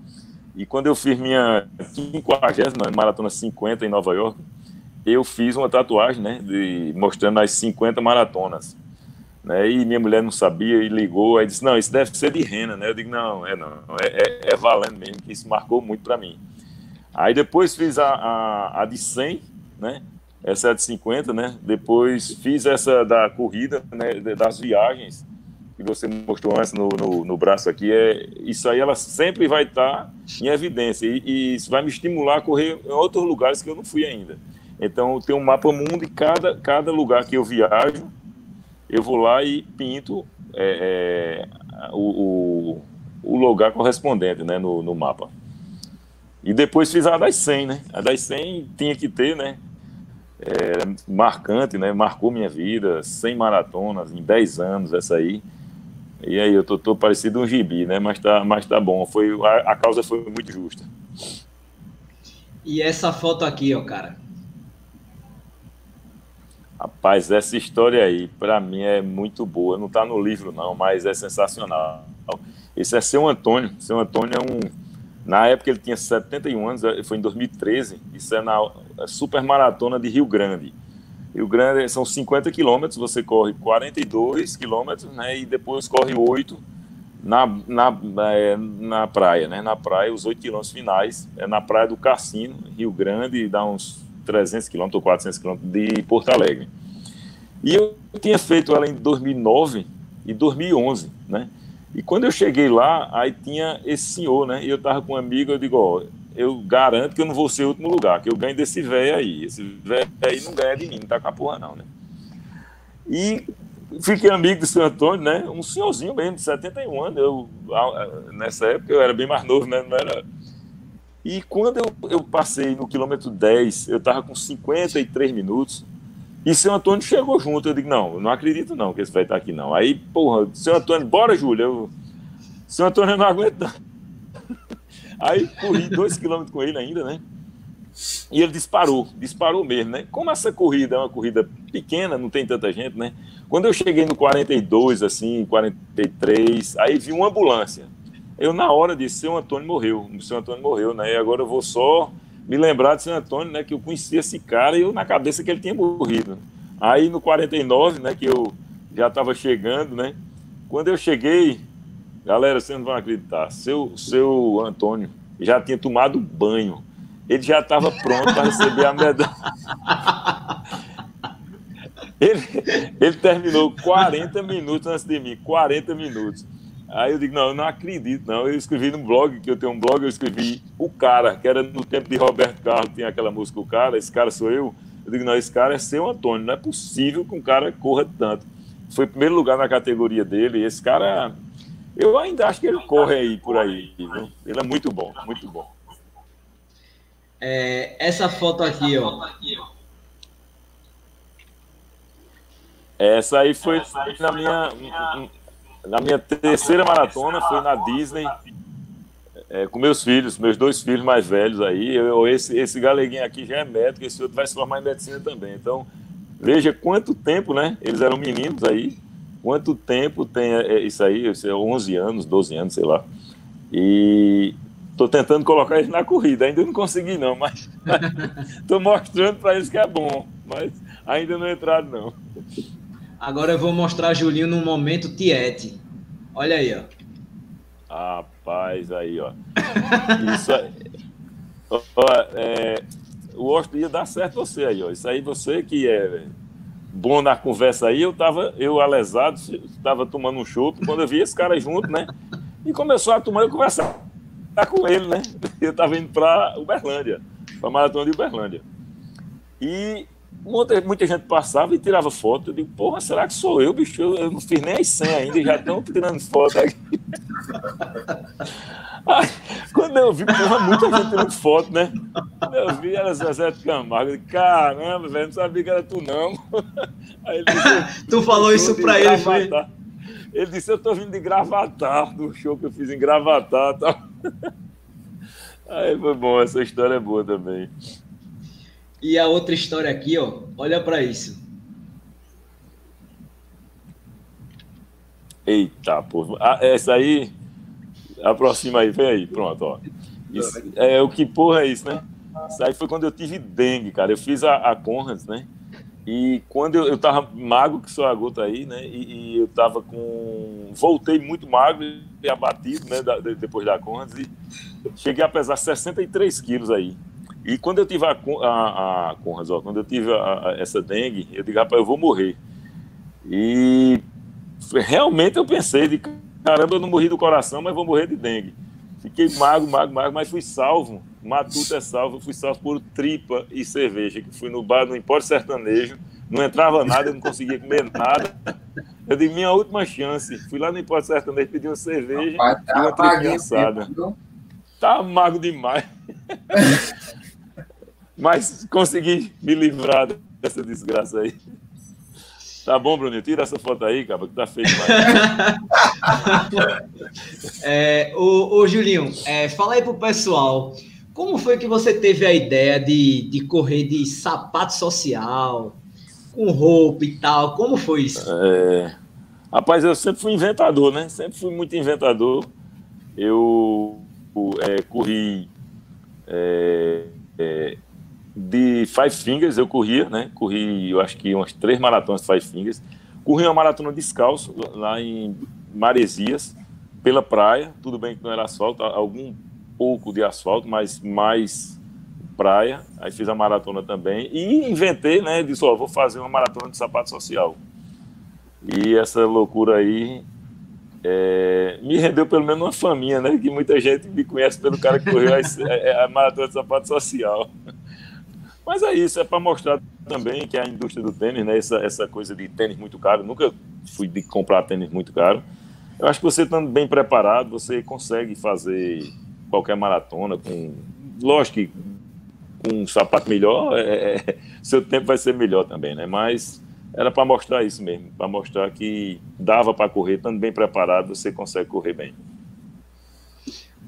E quando eu fiz minha 50 maratona 50 em Nova York, eu fiz uma tatuagem, né? De, mostrando as 50 maratonas. Né? E minha mulher não sabia e ligou, aí disse, não, isso deve ser de rena, né? Eu digo, não, é não, é, é, é valendo mesmo, que isso marcou muito para mim. Aí depois fiz a, a, a, de 100, né? Essa é a de 50, né? Depois fiz essa da corrida, né? Das viagens, que você mostrou antes no, no, no braço aqui. É, isso aí ela sempre vai estar tá em evidência e, e isso vai me estimular a correr em outros lugares que eu não fui ainda. Então, tem um mapa mundo e cada, cada lugar que eu viajo, eu vou lá e pinto é, é, o, o, o, lugar correspondente né, no, no mapa. E depois fiz a das 100, né? A das 100 tinha que ter, né? É, marcante, né? Marcou minha vida, 100 maratonas em 10 anos, essa aí. E aí eu tô, tô parecido um gibi, né? Mas tá, mas tá bom, foi, a, a causa foi muito justa. E essa foto aqui, ó, cara, Rapaz, essa história aí, para mim, é muito boa. Não está no livro, não, mas é sensacional. Esse é seu Antônio. Seu Antônio é um. Na época ele tinha 71 anos, é, foi em 2013. Isso é na é Super Maratona de Rio Grande. Rio Grande são 50 quilômetros, você corre 42 quilômetros, né? E depois corre 8 na, na, é, na praia, né? Na praia, os 8 quilômetros finais, é na praia do Cassino, Rio Grande, dá uns 300 quilômetros ou 400 quilômetros de Porto Alegre. E eu tinha feito ela em 2009 e 2011, né? E quando eu cheguei lá, aí tinha esse senhor, né? E eu tava com um amigo, eu digo, ó, eu garanto que eu não vou ser o último lugar, que eu ganho desse velho aí. Esse velho aí não ganha de mim, não tá com a porra não, né? E fiquei amigo do senhor Antônio, né? Um senhorzinho mesmo, de 71 anos. Eu, nessa época eu era bem mais novo, né? Não era e quando eu, eu passei no quilômetro 10, eu estava com 53 minutos, e seu Antônio chegou junto. Eu digo, não, não acredito não que esse vai estar aqui, não. Aí, porra, seu Antônio, bora, Júlio. Eu, seu Antônio, eu não aguento. Aí corri dois quilômetros com ele ainda, né? E ele disparou, disparou mesmo, né? Como essa corrida é uma corrida pequena, não tem tanta gente, né? Quando eu cheguei no 42, assim, 43, aí vi uma ambulância. Eu, na hora disse, seu Antônio morreu, o seu Antônio morreu, né? E agora eu vou só me lembrar de seu Antônio, né? Que eu conhecia esse cara e eu na cabeça que ele tinha morrido. Aí no 49, né? Que eu já estava chegando, né? Quando eu cheguei, galera, vocês não vão acreditar, seu, seu Antônio já tinha tomado banho. Ele já estava pronto para receber a medalha. Ele, ele terminou 40 minutos antes de mim, 40 minutos. Aí eu digo, não, eu não acredito, não. Eu escrevi no blog, que eu tenho um blog, eu escrevi o cara, que era no tempo de Roberto Carlos, tinha aquela música O Cara, esse cara sou eu. Eu digo, não, esse cara é seu Antônio, não é possível que um cara corra tanto. Foi primeiro lugar na categoria dele, e esse cara, eu ainda acho que ele corre aí, por aí, viu? Ele é muito bom, muito bom. É, essa foto aqui, essa ó. Foto aqui, ó. Essa aí foi na minha, na minha terceira maratona, foi na Disney, é, com meus filhos, meus dois filhos mais velhos aí. Eu, esse, esse galeguinho aqui já é médico, esse outro vai se formar em medicina também. Então, veja quanto tempo, né? Eles eram meninos aí. Quanto tempo tem é, é, isso aí? Isso é 11 anos, 12 anos, sei lá. E Estou tentando colocar eles na corrida, ainda não consegui não, mas estou mostrando para eles que é bom, mas ainda não entraram não. Agora eu vou mostrar Julinho num momento tiete. Olha aí, ó. Rapaz, aí, ó. Isso aí. Ó, é, o Austin ia dar certo você aí, ó. Isso aí você que é bom na conversa aí, eu tava, eu alesado, estava tomando um chopp, quando eu vi esse cara junto, né? E começou a tomar, eu conversar com ele, né? Eu tava indo para Uberlândia, para a maratona de Uberlândia. E muita, muita gente passava e tirava foto. Eu digo, porra, será que sou eu, bicho? Eu, eu não fiz nem as 100 ainda e já estão tirando foto aqui. Aí, quando eu vi, porra, muita gente tirando foto, né? Quando eu vi, era Zezé de Camargo. Eu disse, caramba, velho, não sabia que era tu, não. Aí ele disse, tu falou isso pra ele, foi? Ele disse, eu tô vindo de Gravatar, do show que eu fiz em Gravatar e tal. Aí foi bom, essa história é boa também. E a outra história aqui, ó, olha para isso. Eita, pô. Ah, essa aí, aproxima aí, vem aí, pronto, ó. Isso, é o que porra é isso, né? Isso aí foi quando eu tive dengue, cara. Eu fiz a, a Conrads, né? E quando eu, eu tava magro, que sou a gota aí, né? E, e, eu tava com. Voltei muito magro e abatido, né? Da, depois da Conrads. E cheguei a pesar 63 quilos aí. E quando eu tive a, a, a Conras, ó, quando eu tive a, a, essa dengue, eu digo, rapaz, eu vou morrer. E realmente eu pensei, de caramba, eu não morri do coração, mas vou morrer de dengue. Fiquei magro, magro, magro, mas fui salvo. Matuto é salvo, fui salvo por tripa e cerveja, que fui no bar, no Empório Sertanejo, não entrava nada, eu não conseguia comer nada. Eu dei minha última chance. Fui lá no Empório Sertanejo, pedi uma cerveja Rapaz, tá e uma tripa assada. Tá magro demais. Mas consegui me livrar dessa desgraça aí. Tá bom, Bruninho? Tira essa foto aí, cara, que tá feio demais. é, ô, ô, Julinho, é, fala aí pro pessoal. Como foi que você teve a ideia de, de correr de sapato social, com roupa e tal? Como foi isso? É, rapaz, eu sempre fui inventador, né? Sempre fui muito inventador. Eu é, corri é, é, de Five Fingers eu corria, né? Corri, eu acho que umas três maratonas de Five Fingers. Corri uma maratona descalço lá em Maresias, pela praia. Tudo bem que não era asfalto, algum pouco de asfalto, mas mais praia. Aí fiz a maratona também. E inventei, né? Disse, ó, vou fazer uma maratona de sapato social. E essa loucura aí é, me rendeu pelo menos uma faminha, né? Que muita gente me conhece pelo cara que correu a, a maratona de sapato social. Mas é isso, é para mostrar também que a indústria do tênis, né, essa, essa coisa de tênis muito caro, nunca fui de comprar tênis muito caro. Eu acho que você estando bem preparado, você consegue fazer qualquer maratona com, lógico que com um sapato melhor, é, seu tempo vai ser melhor também, né? Mas era para mostrar isso mesmo, para mostrar que dava para correr, estando bem preparado, você consegue correr bem.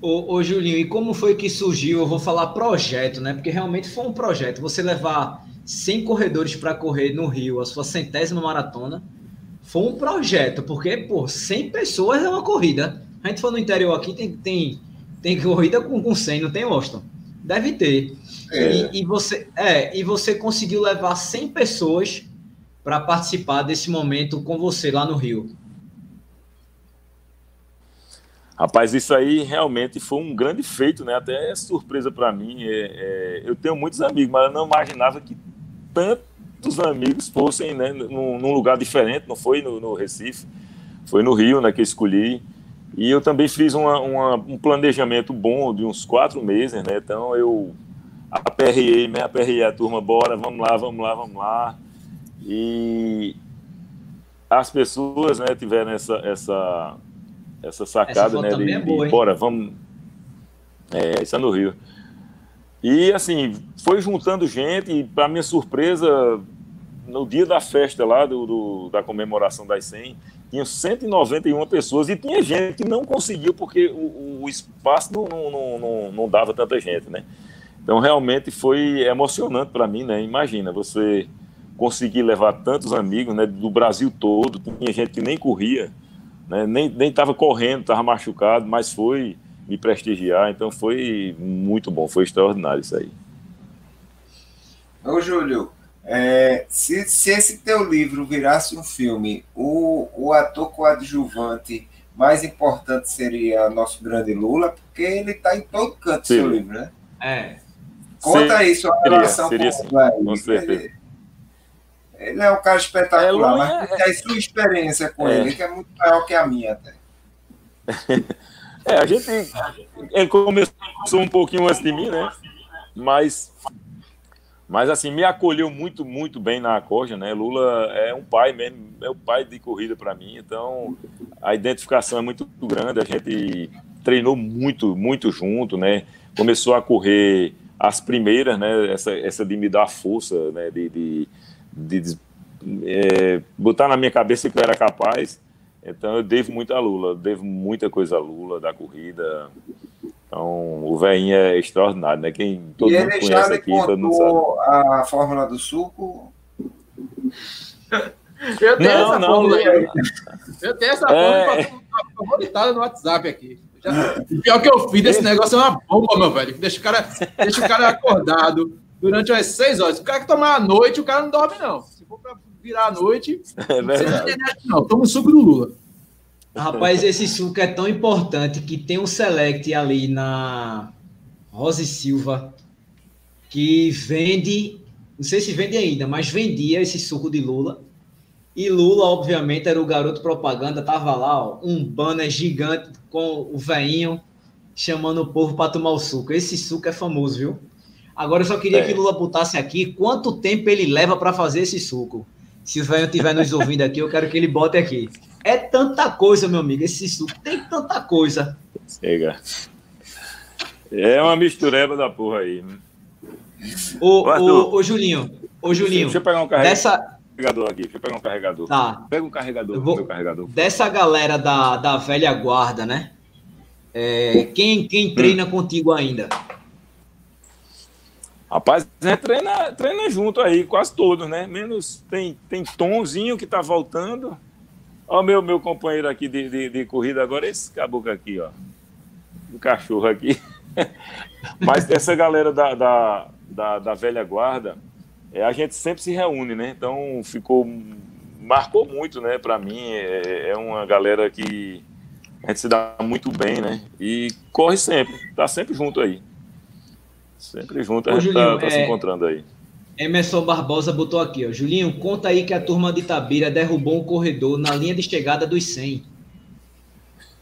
Ô, ô, Julinho, e como foi que surgiu? Eu vou falar projeto, né? Porque realmente foi um projeto. Você levar 100 corredores para correr no Rio, a sua centésima maratona, foi um projeto, porque, pô, 100 pessoas é uma corrida. A gente for no interior aqui, tem, tem, tem corrida com, com 100, não tem, Austin? Deve ter. É. E, e, você, é, e você conseguiu levar 100 pessoas para participar desse momento com você lá no Rio. Rapaz, isso aí realmente foi um grande feito, né? Até é surpresa para mim. É, é, eu tenho muitos amigos, mas eu não imaginava que tantos amigos fossem né, num, num lugar diferente. Não foi no, no, Recife, foi no Rio, né? Que eu escolhi. E eu também fiz uma, uma, um planejamento bom de uns quatro meses, né? Então eu aperrei, me aperrei a turma, bora, vamos lá, vamos lá, vamos lá. E as pessoas, né, tiveram essa, essa essa sacada, essa né? De, é boa, de, bora, vamos. É, isso é no Rio. E assim, foi juntando gente, e para minha surpresa, no dia da festa lá, do, do, da comemoração das 100, tinha 191 pessoas e tinha gente que não conseguiu porque o, o espaço não, não, não, não, dava tanta gente, né? Então realmente foi emocionante para mim, né? Imagina você conseguir levar tantos amigos, né, do Brasil todo, tinha gente que nem corria, né, nem nem estava correndo, estava machucado, mas foi me prestigiar, então foi muito bom, foi extraordinário isso aí. Ô Júlio, é, se, se esse teu livro virasse um filme, o, o ator coadjuvante mais importante seria nosso grande Lula, porque ele está em todo canto do seu livro, né? É. Conta aí sua relação seria, com o Com certeza. Ele, é um cara espetacular, é, mas é, a sua experiência com é. ele, que é muito maior que a minha até. É, a gente. Ele começou um pouquinho antes de mim, né? Mas mas assim, me acolheu muito, muito bem na Corja, né? Lula é um pai mesmo, é o pai de corrida para mim, então a identificação é muito grande, a gente treinou muito, muito junto, né? Começou a correr as primeiras, né? Essa, essa de me dar força, né? De, de, de, de é, botar na minha cabeça que eu era capaz. Então eu devo muito a Lula, devo muita coisa a Lula da corrida. Então, o velhinho é extraordinário, né? Quem todo e mundo conhece aqui, todo mundo sabe. a fórmula do suco? Eu tenho não, essa não, fórmula aí. Eu tenho essa é... fórmula favoritada no WhatsApp aqui. Já, pior que eu fiz desse negócio é uma bomba, meu velho. Deixa o cara, deixa o cara acordado durante umas seis horas. O cara que tomar a noite, o cara não dorme, não. Se for para virar a noite, é não precisa internet, não. Toma o suco do Lula. Rapaz, esse suco é tão importante que tem um select ali na Rosa e Silva que vende, não sei se vende ainda, mas vendia esse suco de Lula. E Lula, obviamente, era o garoto propaganda, tava lá, ó, um banner gigante com o veinho chamando o povo para tomar o suco. Esse suco é famoso, viu? Agora eu só queria é. que Lula botasse aqui quanto tempo ele leva para fazer esse suco. Se o velho estiver nos ouvindo aqui, eu quero que ele bote aqui. É tanta coisa, meu amigo. Esse suco tem tanta coisa. Chega. É uma mistureba da porra aí. Ô, ô, ô, Julinho, ô, Julinho. Deixa eu pegar um carregador dessa... aqui. Deixa eu pegar um carregador. Tá. Pega um carregador, vou... meu carregador. Dessa galera da, da velha guarda, né? É, quem, quem treina hum. contigo ainda? Rapaz, gente treina, treina junto aí, quase todos, né? Menos tem, tem Tomzinho que tá voltando. Ó, meu, meu companheiro aqui de, de, de corrida agora, esse caboclo aqui, ó. O cachorro aqui. Mas essa galera da, da, da, da, velha guarda, é, a gente sempre se reúne, né? Então ficou. Marcou muito, né, para mim. É, é, uma galera que a gente se dá muito bem, né? E corre sempre, tá sempre junto aí. Sempre junto, a gente tá, tá é... se encontrando aí. Emerson Barbosa botou aqui, ó. Julinho, conta aí que a turma de Itabira derrubou um corredor na linha de chegada dos 100.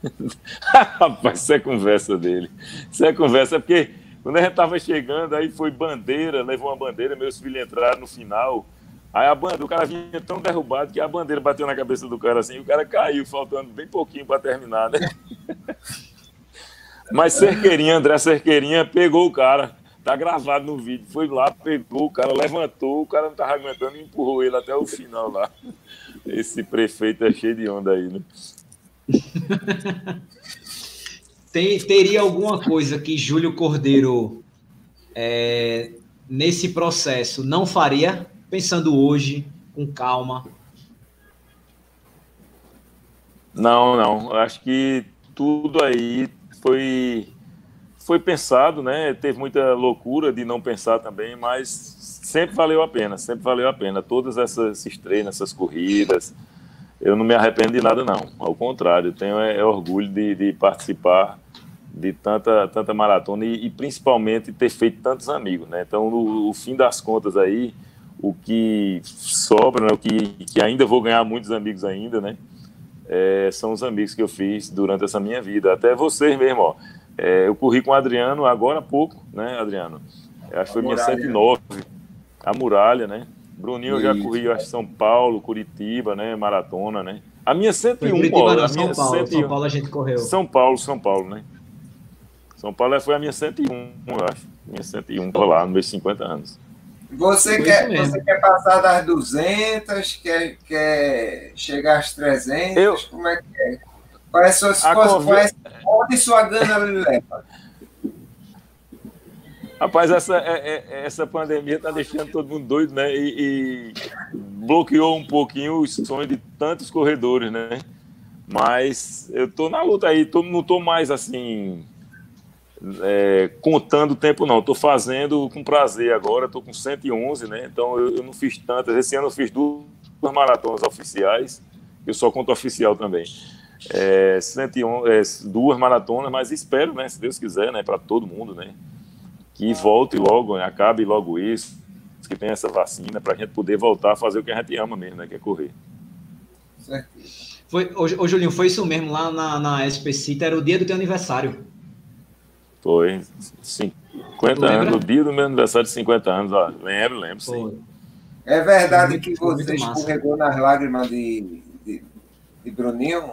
Rapaz, isso é conversa dele. Isso é conversa, porque quando a gente tava chegando, aí foi bandeira, levou uma bandeira, meus filhos entraram no final. Aí a bandeira, o cara vinha tão derrubado que a bandeira bateu na cabeça do cara assim, e o cara caiu, faltando bem pouquinho para terminar, né? Mas Cerqueirinha, André Cerqueirinha, pegou o cara. Tá gravado no vídeo. Foi lá, pegou, o cara levantou, o cara não tava aguentando e empurrou ele até o final lá. Esse prefeito é cheio de onda aí, né? Tem, teria alguma coisa que Júlio Cordeiro, é, nesse processo, não faria, pensando hoje, com calma? Não, não. Acho que tudo aí foi foi pensado, né? Teve muita loucura de não pensar também, mas sempre valeu a pena, sempre valeu a pena. Todas essas estreias, essas corridas, eu não me arrependo de nada, não. Ao contrário, tenho é, é orgulho de, de, participar de tanta, tanta maratona e, e, principalmente ter feito tantos amigos, né? Então, no, no, fim das contas aí, o que sobra, né? o que, que ainda vou ganhar muitos amigos ainda, né? É, são os amigos que eu fiz durante essa minha vida. Até vocês mesmo, ó é, eu corri com o Adriano agora há pouco, né, Adriano? Acho que foi minha 109, a muralha, né? Bruninho eu já corri, acho, São Paulo, Curitiba, né? Maratona, né? A minha 101, Curitiba, ó, não, São Paulo, 101, São Paulo a gente correu. São Paulo, São Paulo, né? São Paulo foi a minha 101, eu acho. Minha 101 por lá, nos meus 50 anos. Você quer, você quer passar das 200, quer, quer chegar às 300? Eu, como é que é? Qual é a sua, qual é, onde sua gana leva? Rapaz, essa, é, é, essa pandemia está deixando todo mundo doido, né? E, e, bloqueou um pouquinho os sonhos de tantos corredores, né? Mas eu tô na luta aí, tô, não tô mais assim é, contando o tempo, não. Estou fazendo com prazer agora, estou com 111, né? Então eu, eu, não fiz tantas. Esse ano eu fiz duas maratonas oficiais, eu só conto oficial também. É, 111, é, duas maratonas, mas espero, né? Se Deus quiser, né? Para todo mundo, né? Que volte logo, né, acabe logo isso, que tenha essa vacina, para a gente poder voltar a fazer o que a gente ama mesmo, né? Que é correr. Foi, ô, ô Julinho, foi isso mesmo lá na, na SPC, era o dia do teu aniversário. Foi 50 anos, o dia do meu aniversário de 50 anos, ó. Lembro, lembro, sim. É verdade que você escorregou nas lágrimas de, de, de Bruninho?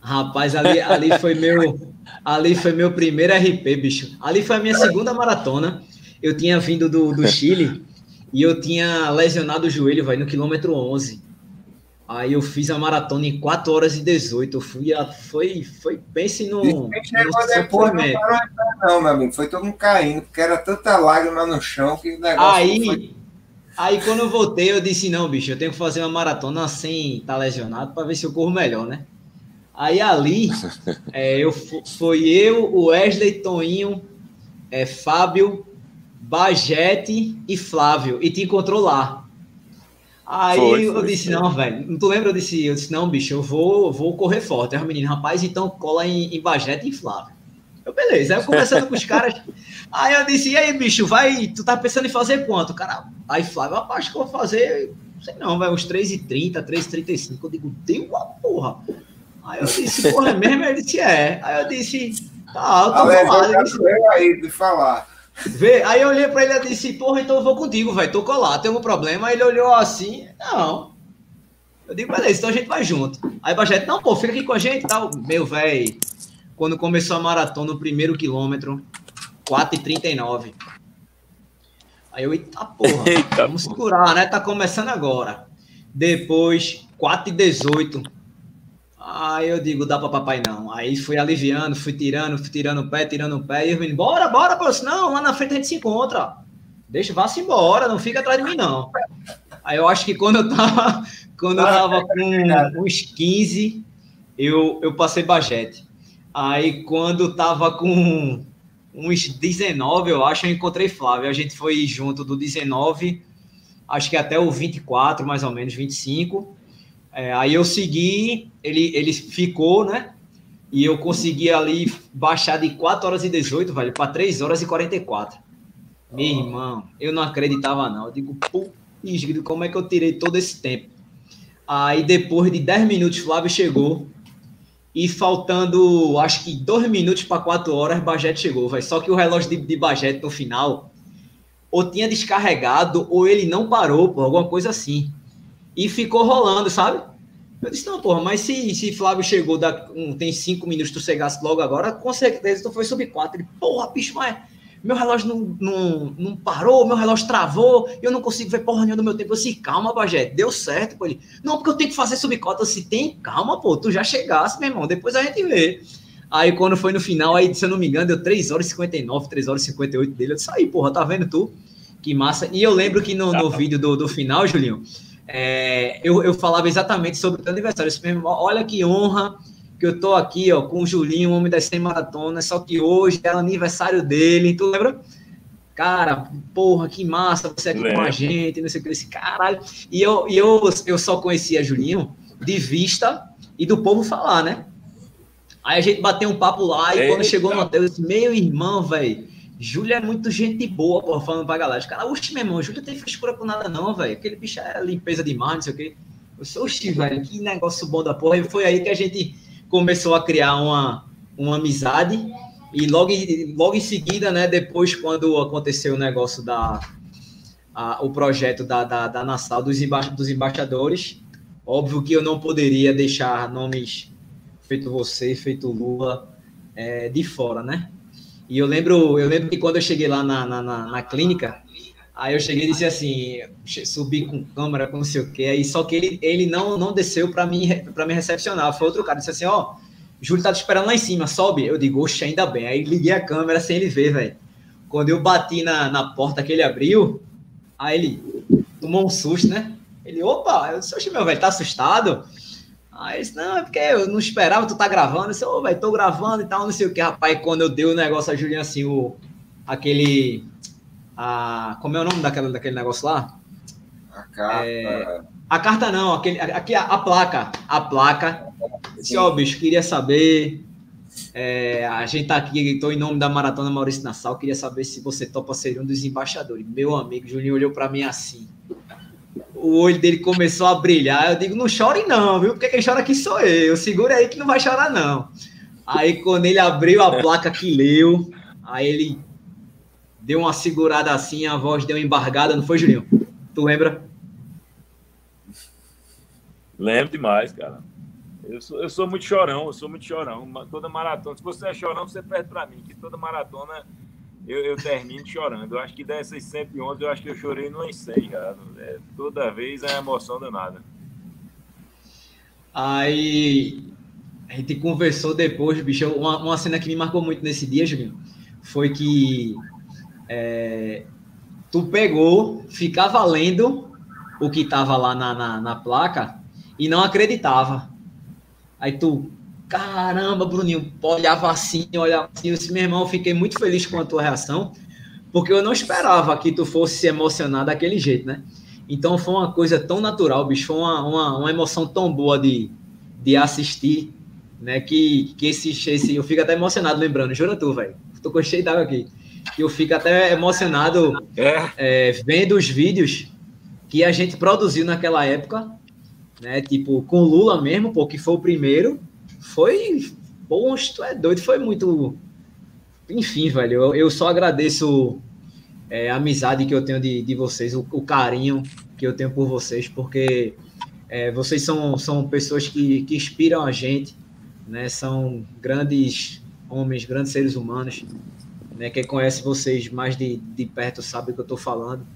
Rapaz, ali, ali foi meu ali foi meu primeiro RP, bicho. Ali foi a minha segunda maratona. Eu tinha vindo do, do Chile e eu tinha lesionado o joelho, vai no quilômetro 11. Aí eu fiz a maratona em 4 horas e 18. Eu fui, a, foi, foi, pense no. no depois não parou não, meu amigo. Foi todo mundo caindo, porque era tanta lágrima no chão que o negócio. Aí, foi... aí quando eu voltei, eu disse: não, bicho, eu tenho que fazer uma maratona sem estar tá lesionado para ver se eu corro melhor, né? Aí ali, é, eu, foi eu, o Wesley, Toninho, é, Fábio, Bajete e Flávio. E te encontrou lá. Aí foi, eu foi, disse, foi. não, velho, não tu lembra? Eu disse, eu disse, não, bicho, eu vou, vou correr forte. Aí o menino, rapaz, então cola em, em Bagete e Flávio. Eu, beleza. Aí eu conversando com os caras. Aí eu disse, e aí, bicho, vai, tu tá pensando em fazer quanto? Cara, aí Flávio, acho que eu vou fazer, não sei não, vai uns 3,30, 3,35. Eu digo, deu uma porra. Aí eu disse, porra, é mesmo? Ele disse, é. Aí eu disse, tá alto, vamos lá. Aí de falar. Vê, aí eu olhei pra ele e disse, porra, então eu vou contigo, velho, tô colado, tem algum problema? Aí ele olhou assim, não. Eu digo, beleza, então a gente vai junto. Aí o Bajete, não, pô, fica aqui com a gente e tal. Meu, velho, quando começou a maratona, no primeiro quilômetro, 4h39. Aí eu, eita porra, eita, vamos porra. segurar, né? Tá começando agora. Depois, 4h18. Aí eu digo, dá para papai não. Aí fui aliviando, fui tirando, fui tirando o pé, tirando o pé. E eu vim, bora, bora, pô. Não, lá na frente a gente se encontra. Deixa, vá-se embora, não fica atrás de mim, não. Aí eu acho que quando eu tava, quando eu tava com uns 15, eu, eu passei bajete. Aí quando tava com uns 19, eu acho, eu encontrei Flávio. A gente foi junto do 19, acho que até o 24, mais ou menos, 25. É, aí eu segui, ele, ele ficou, né? E eu consegui ali baixar de 4 horas e 18, velho, para 3 horas e 44. Meu irmão, eu não acreditava, não. Eu digo, putz, como é que eu tirei todo esse tempo? Aí depois de 10 minutos, Flávio chegou. E faltando, acho que 2 minutos para 4 horas, Bajete chegou, velho. Só que o relógio de, de Bajete no final, ou tinha descarregado, ou ele não parou, por alguma coisa assim e ficou rolando, sabe? Eu disse, não, porra, mas se, se Flávio chegou, da, um, tem cinco minutos, tu chegasse logo agora, com certeza tu foi sub quatro. Ele, porra, bicho, mas meu relógio não, não, não parou, meu relógio travou, eu não consigo ver porra nenhuma do meu tempo. Eu disse, calma, Bajé, deu certo, pô. Ele, não, porque eu tenho que fazer sub quatro. Eu disse, tem, calma, pô, tu já chegasse, meu irmão, depois a gente vê. Aí quando foi no final, aí, se eu não me engano, deu 3 horas e 59, 3 horas e 58 dele. Eu disse, aí, porra, tá vendo tu? Que massa. E eu lembro que no, no vídeo do, do final, Julinho, é, eu, eu falava exatamente sobre o teu aniversário. mesmo, olha que honra que eu tô aqui, ó, com o Julinho, o homem das 100 maratonas, só que hoje é o aniversário dele, tu lembra? Cara, porra, que massa, você aqui com a gente, não sei o que, esse caralho. E eu, e eu, eu só conhecia Julinho de vista e do povo falar, né? Aí a gente bateu um papo lá e Eita. quando chegou no hotel, eu disse, meu irmão, velho, Júlio é muito gente boa, porra, falando pra galera. Os caras, oxe, meu irmão, Júlio tem frescura com nada, não, velho. Aquele bicho é limpeza demais, não sei o quê. Eu sou, oxe, velho, que negócio bom da porra. E foi aí que a gente começou a criar uma, uma amizade. E logo, logo em seguida, né, depois, quando aconteceu o negócio da. A, o projeto da, da, da Nassau, dos, emba dos embaixadores, óbvio que eu não poderia deixar nomes feito você, feito Lula, é, de fora, né? E eu lembro, eu lembro que quando eu cheguei lá na, na, na, na clínica, aí eu cheguei e disse assim, subi com câmera, com não sei o quê, aí só que ele, ele não, não desceu para mim, para me recepcionar. Foi outro cara, disse assim, ó, oh, Júlio tá te esperando lá em cima, sobe. Eu digo, oxe, ainda bem. Aí liguei a câmera sem ele ver, velho. Quando eu bati na, na porta que ele abriu, aí ele tomou um susto, né? Ele, opa, eu disse, oxe, meu velho, tá assustado? Aí eu disse, não, é porque eu não esperava, tu tá gravando. Eu disse, ô, velho, tô gravando e tal, não sei o que, rapaz. Quando eu dei o negócio a Juliana, assim, o, aquele, a, como é o nome daquele, daquele negócio lá? A carta. É, a carta não, aquele, aqui a, a placa, a placa. Disse, ó, oh, bicho, queria saber, é, a gente tá aqui, estou em nome da Maratona Maurício Nassau, queria saber se você topa ser um dos embaixadores. Meu amigo, Juninho olhou para mim assim, o olho dele começou a brilhar. Eu digo, não chore não, viu? Porque quem chora aqui sou eu. Segura aí que não vai chorar, não. Aí, quando ele abriu a placa que leu, aí ele deu uma segurada assim, a voz deu uma embargada, não foi, Juninho? Tu lembra? Lembro demais, cara. Eu sou, eu sou muito chorão, eu sou muito chorão. Toda maratona, se você é chorão, você perde para mim, que toda maratona eu, eu termino chorando. Eu acho que dessas 111, eu acho que eu chorei no 100 já. É, toda vez é emoção danada. Aí a gente conversou depois, bicho. Uma, uma cena que me marcou muito nesse dia, Julinho, foi que é, tu pegou, ficava lendo o que tava lá na, na, na placa e não acreditava. Aí tu, caramba, Bruninho, olhava assim, olhava assim. Eu disse, meu irmão, eu fiquei muito feliz com a tua reação, porque eu não esperava que tu fosse se emocionar daquele jeito, né? Então foi uma coisa tão natural, bicho, foi uma, uma, uma emoção tão boa de, de assistir, né? Que, que esse, esse. Eu fico até emocionado lembrando, jura tu, velho. Tô com cheio d'água aqui. Que eu fico até emocionado é. É, vendo os vídeos que a gente produziu naquela época, né? Tipo, com Lula mesmo, porque foi o primeiro, foi monstro, é doido, foi muito. Enfim, velho, eu, eu só agradeço é, a amizade que eu tenho de, de vocês, o, o carinho que eu tenho por vocês, porque é, vocês são, são pessoas que, que inspiram a gente, né? São grandes homens, grandes seres humanos, né? Quem conhece vocês mais de, de perto sabe o que eu estou falando.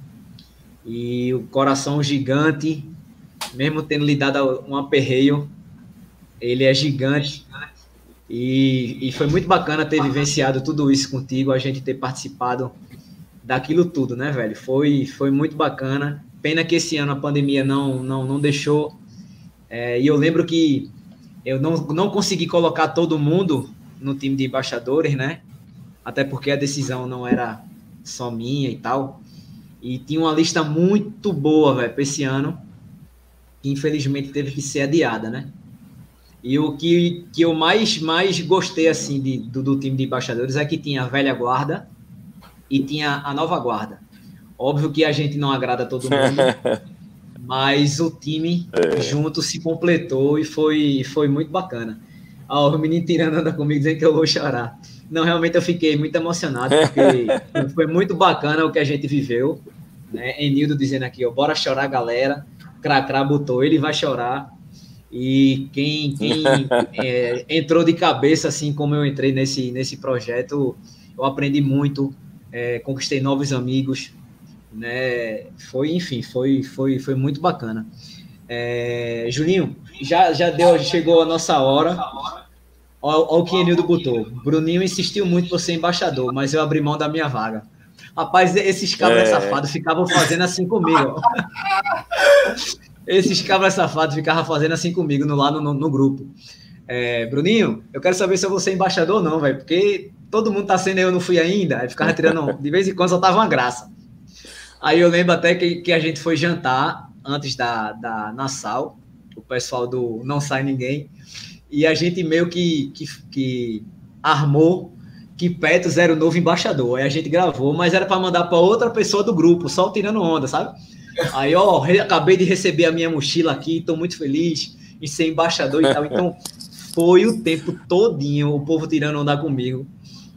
E o coração gigante, mesmo tendo lhe dado um aperreio, ele é gigante. E, e foi muito bacana ter vivenciado tudo isso contigo, a gente ter participado daquilo tudo, né, velho? Foi, foi muito bacana. Pena que esse ano a pandemia não, não, não deixou. É, e eu lembro que eu não, não consegui colocar todo mundo no time de embaixadores, né? Até porque a decisão não era só minha e tal. E tinha uma lista muito boa, velho, para esse ano, que infelizmente teve que ser adiada, né? E o que, que eu mais, mais gostei assim de, do, do time de embaixadores é que tinha a velha guarda e tinha a nova guarda. Óbvio que a gente não agrada todo mundo, mas o time é. junto se completou e foi, foi muito bacana. Ó, o menino tirando anda comigo dizendo que eu vou chorar. Não, realmente eu fiquei muito emocionado, porque foi muito bacana o que a gente viveu. Né? Enildo dizendo aqui, ó, bora chorar, galera. Cracra botou, ele vai chorar. E quem, quem é, entrou de cabeça, assim como eu entrei nesse, nesse projeto, eu aprendi muito, é, conquistei novos amigos, né? Foi, enfim, foi, foi, foi muito bacana. É, Juninho, já, já deu, chegou a nossa hora. Olha o que Enildo botou. Bruninho insistiu muito por ser embaixador, mas eu abri mão da minha vaga. Rapaz, esses cabras é. safados ficavam fazendo assim comigo. Esses cabras safados ficavam fazendo assim comigo no, lá no, no, no grupo. É, Bruninho, eu quero saber se eu vou ser embaixador ou não, velho, porque todo mundo tá sendo eu não fui ainda. Aí ficava tirando, de vez em quando só tava uma graça. Aí eu lembro até que, que a gente foi jantar antes da, da Nassau, o pessoal do Não Sai Ninguém, e a gente meio que, que, que armou que Petros era o novo embaixador. Aí a gente gravou, mas era para mandar para outra pessoa do grupo, só tirando onda, sabe? Aí, ó, acabei de receber a minha mochila aqui, estou muito feliz em ser embaixador e tal. Então, foi o tempo todinho o povo tirando onda comigo.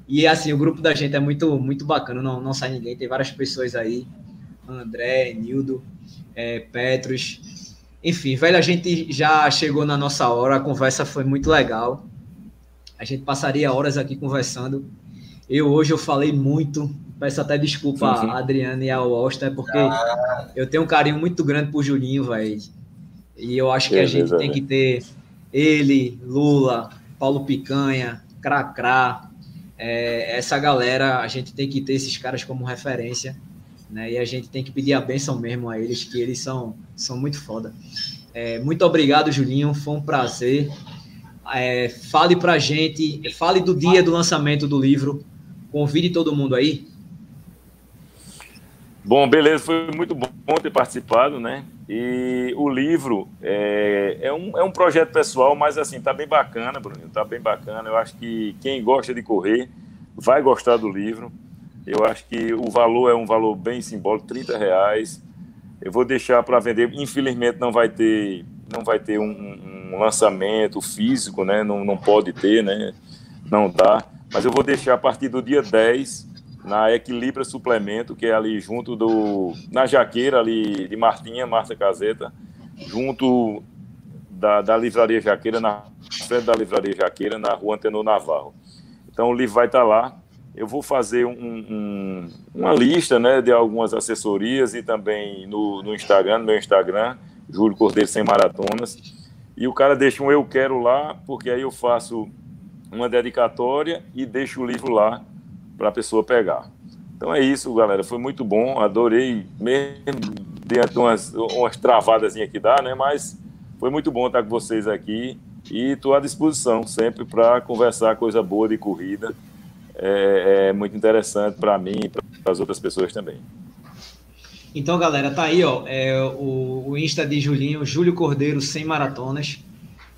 E assim, o grupo da gente é muito, muito bacana, não, não sai ninguém, tem várias pessoas aí. André, Nildo, é, Petros. Enfim, velho, a gente já chegou na nossa hora, a conversa foi muito legal. A gente passaria horas aqui conversando. Eu hoje eu falei muito, peço até desculpa sim, sim. a Adriana e ao Austin, porque ah. eu tenho um carinho muito grande pro Julinho, velho. E eu acho que a gente tem que ter ele, Lula, Paulo Picanha, Cracrá, é, essa galera, a gente tem que ter esses caras como referência, né? E a gente tem que pedir a benção mesmo a eles, que eles são, são muito foda. É, muito obrigado, Julinho, foi um prazer. É, fale pra gente, fale do dia do lançamento do livro, convide todo mundo aí. Bom, beleza, foi muito bom ter participado, né? E o livro é, é, um, é um projeto pessoal, mas assim, tá bem bacana, Bruno, tá bem bacana. Eu acho que quem gosta de correr vai gostar do livro. Eu acho que o valor é um valor bem simbólico, 30 reais. Eu vou deixar para vender. Infelizmente não vai ter, não vai ter um, um, lançamento físico, né? Não, não pode ter, né? Não dá. Mas eu vou deixar a partir do dia 10 na Equilibra Suplemento, que é ali junto do. na Jaqueira, ali de Martinha, Marta Caseta, junto da, da Livraria Jaqueira, na frente da Livraria Jaqueira, na rua Antenor Navarro. Então o livro vai estar lá. Eu vou fazer um, um, uma lista né, de algumas assessorias e também no, no Instagram, no meu Instagram, Júlio Cordeiro Sem Maratonas. E o cara deixa um eu quero lá, porque aí eu faço uma dedicatória e deixo o livro lá para a pessoa pegar. Então é isso, galera. Foi muito bom. Adorei, mesmo dentro de umas, umas travadas que dá, né? Mas foi muito bom estar com vocês aqui e estou à disposição sempre para conversar coisa boa de corrida. É, é muito interessante para mim e para as outras pessoas também. Então, galera, tá aí, ó, é o, o Insta de Julinho, Júlio Cordeiro sem maratonas.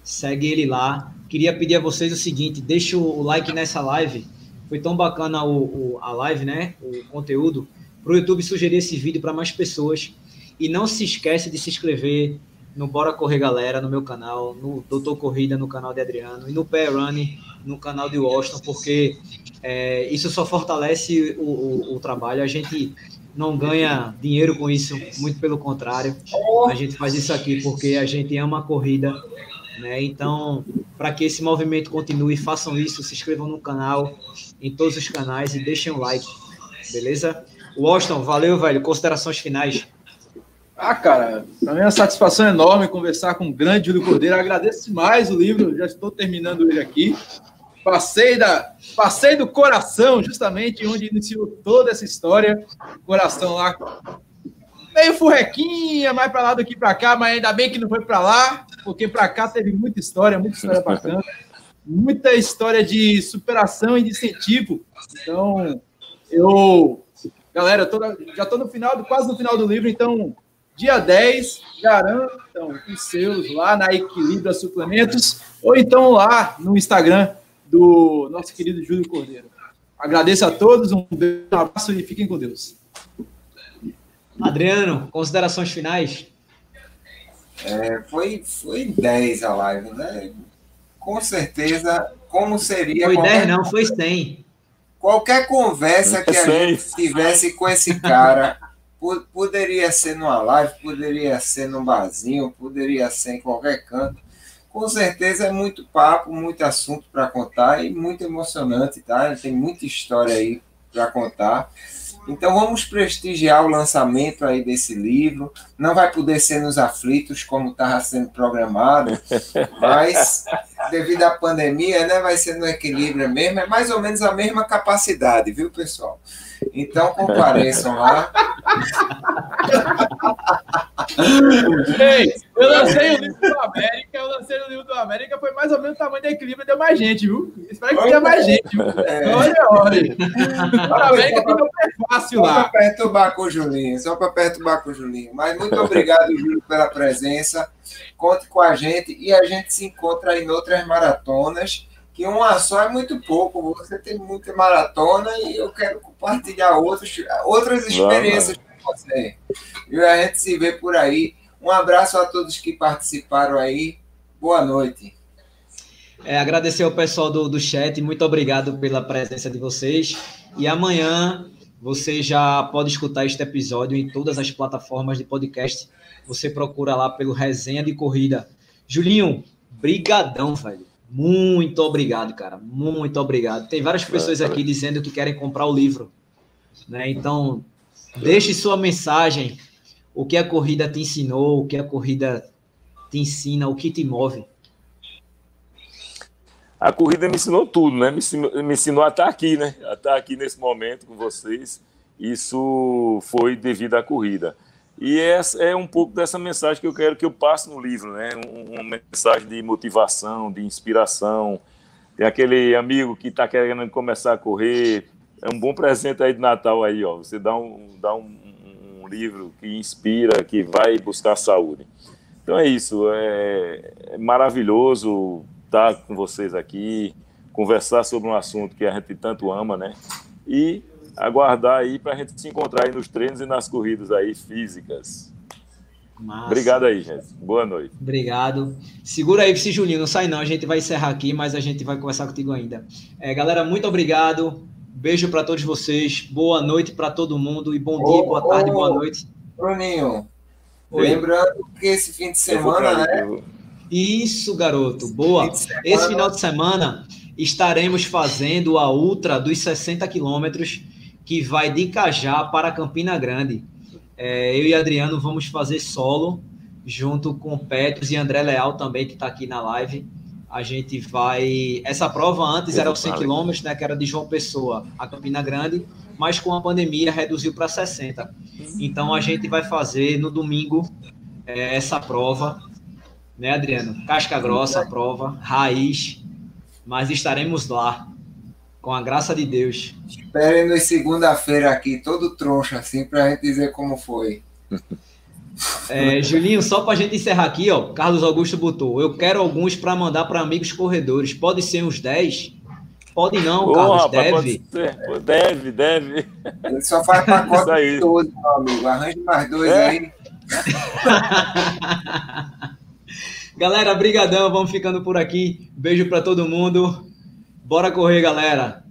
Segue ele lá. Queria pedir a vocês o seguinte: deixa o like nessa live foi tão bacana o, o, a live, né? O conteúdo, para o YouTube sugerir esse vídeo para mais pessoas. E não se esquece de se inscrever no Bora Correr Galera, no meu canal, no Doutor Corrida, no canal de Adriano, e no Pé Running, no canal de Washington, porque é, isso só fortalece o, o, o, trabalho. A gente não ganha dinheiro com isso, muito pelo contrário. A gente faz isso aqui porque a gente ama a corrida né? Então, para que esse movimento continue, façam isso, se inscrevam no canal, em todos os canais e deixem um like, beleza? Washington, valeu, velho. Considerações finais. Ah, cara, para mim é uma satisfação enorme conversar com o grande Júlio Cordeiro. agradeço demais o livro, já estou terminando ele aqui. Passei, da, passei do coração, justamente onde iniciou toda essa história. Coração lá meio furrequinha, mais para lá do que para cá, mas ainda bem que não foi para lá, porque para cá teve muita história, muita história bacana, muita história de superação e de incentivo. Então, eu, galera, eu tô, já estou no final, quase no final do livro, então, dia 10, garantam os seus lá na Equilibra Suplementos, ou então lá no Instagram do nosso querido Júlio Cordeiro. Agradeço a todos, um beijo, um abraço e fiquem com Deus. Adriano, considerações finais? É, foi, foi 10 a live, né? Com certeza, como seria. Foi 10, não, foi 100. Qualquer conversa que a gente tivesse com esse cara, poderia ser numa live, poderia ser num barzinho, poderia ser em qualquer canto. Com certeza é muito papo, muito assunto para contar e muito emocionante, tá? Tem muita história aí para contar. Então vamos prestigiar o lançamento aí desse livro. Não vai poder ser nos aflitos como estava sendo programado, mas devido à pandemia, né, vai ser no equilíbrio mesmo. É mais ou menos a mesma capacidade, viu, pessoal? Então compareçam lá. Ei, eu lancei o livro do América, eu lancei o livro do América, foi mais ou menos o tamanho da equilíbrio, deu mais gente, viu? Espero que tenha mais gente, viu? É. Olha, olha. O América tem um prefácio lá. Só para perturbar com o Julinho, só para perturbar com o Julinho. Mas muito obrigado, Júlio, pela presença. Conte com a gente e a gente se encontra em outras maratonas que uma só é muito pouco. Você tem muita maratona e eu quero compartilhar outros, outras experiências com você. E a gente se vê por aí. Um abraço a todos que participaram aí. Boa noite. É, agradecer ao pessoal do, do chat, muito obrigado pela presença de vocês. E amanhã você já pode escutar este episódio em todas as plataformas de podcast. Você procura lá pelo Resenha de Corrida. Julinho, brigadão, velho Muito obrigado, cara. Muito obrigado. Tem várias pessoas aqui dizendo que querem comprar o livro. Né? Então, deixe sua mensagem. O que a corrida te ensinou, o que a corrida te ensina, o que te move. A corrida me ensinou tudo, né? Me ensinou, me ensinou a estar aqui, né? A estar aqui nesse momento com vocês. Isso foi devido à corrida. E essa é um pouco dessa mensagem que eu quero que eu passe no livro, né? Uma mensagem de motivação, de inspiração. Tem aquele amigo que está querendo começar a correr. É um bom presente aí de Natal aí, ó. Você dá um, dá um, um livro que inspira, que vai buscar saúde. Então é isso. É, é maravilhoso estar com vocês aqui, conversar sobre um assunto que a gente tanto ama, né? E aguardar aí para a gente se encontrar aí nos treinos e nas corridas aí físicas. Massa. Obrigado aí, gente. Boa noite. Obrigado. Segura aí, se Julinho, não sai não. A gente vai encerrar aqui, mas a gente vai conversar contigo ainda. É, galera, muito obrigado. Beijo para todos vocês. Boa noite para todo mundo e bom dia, boa tarde, boa noite. Bruninho, Oi. lembrando que esse fim de semana, né? Isso, garoto. Boa. Esse final de semana estaremos fazendo a ultra dos 60 quilômetros que vai de Cajá para Campina Grande. É, eu e Adriano vamos fazer solo, junto com Petros e André Leal também, que está aqui na live. A gente vai. Essa prova antes era os 100 km, né, que era de João Pessoa a Campina Grande, mas com a pandemia reduziu para 60. Então a gente vai fazer no domingo é, essa prova, né, Adriano? Casca grossa a prova, raiz, mas estaremos lá com a graça de Deus. Esperem-nos segunda-feira aqui, todo troncho, assim, para a gente dizer como foi. É, Julinho, só para a gente encerrar aqui, ó, Carlos Augusto botou. Eu quero alguns para mandar para amigos corredores. Pode ser uns 10? Pode não, Carlos, rapaz, deve. Pode deve, deve. Ele só faz pacote de 12, meu amigo. Arranje mais dois é? aí. Galera, brigadão, vamos ficando por aqui. Beijo para todo mundo. Bora correr, galera.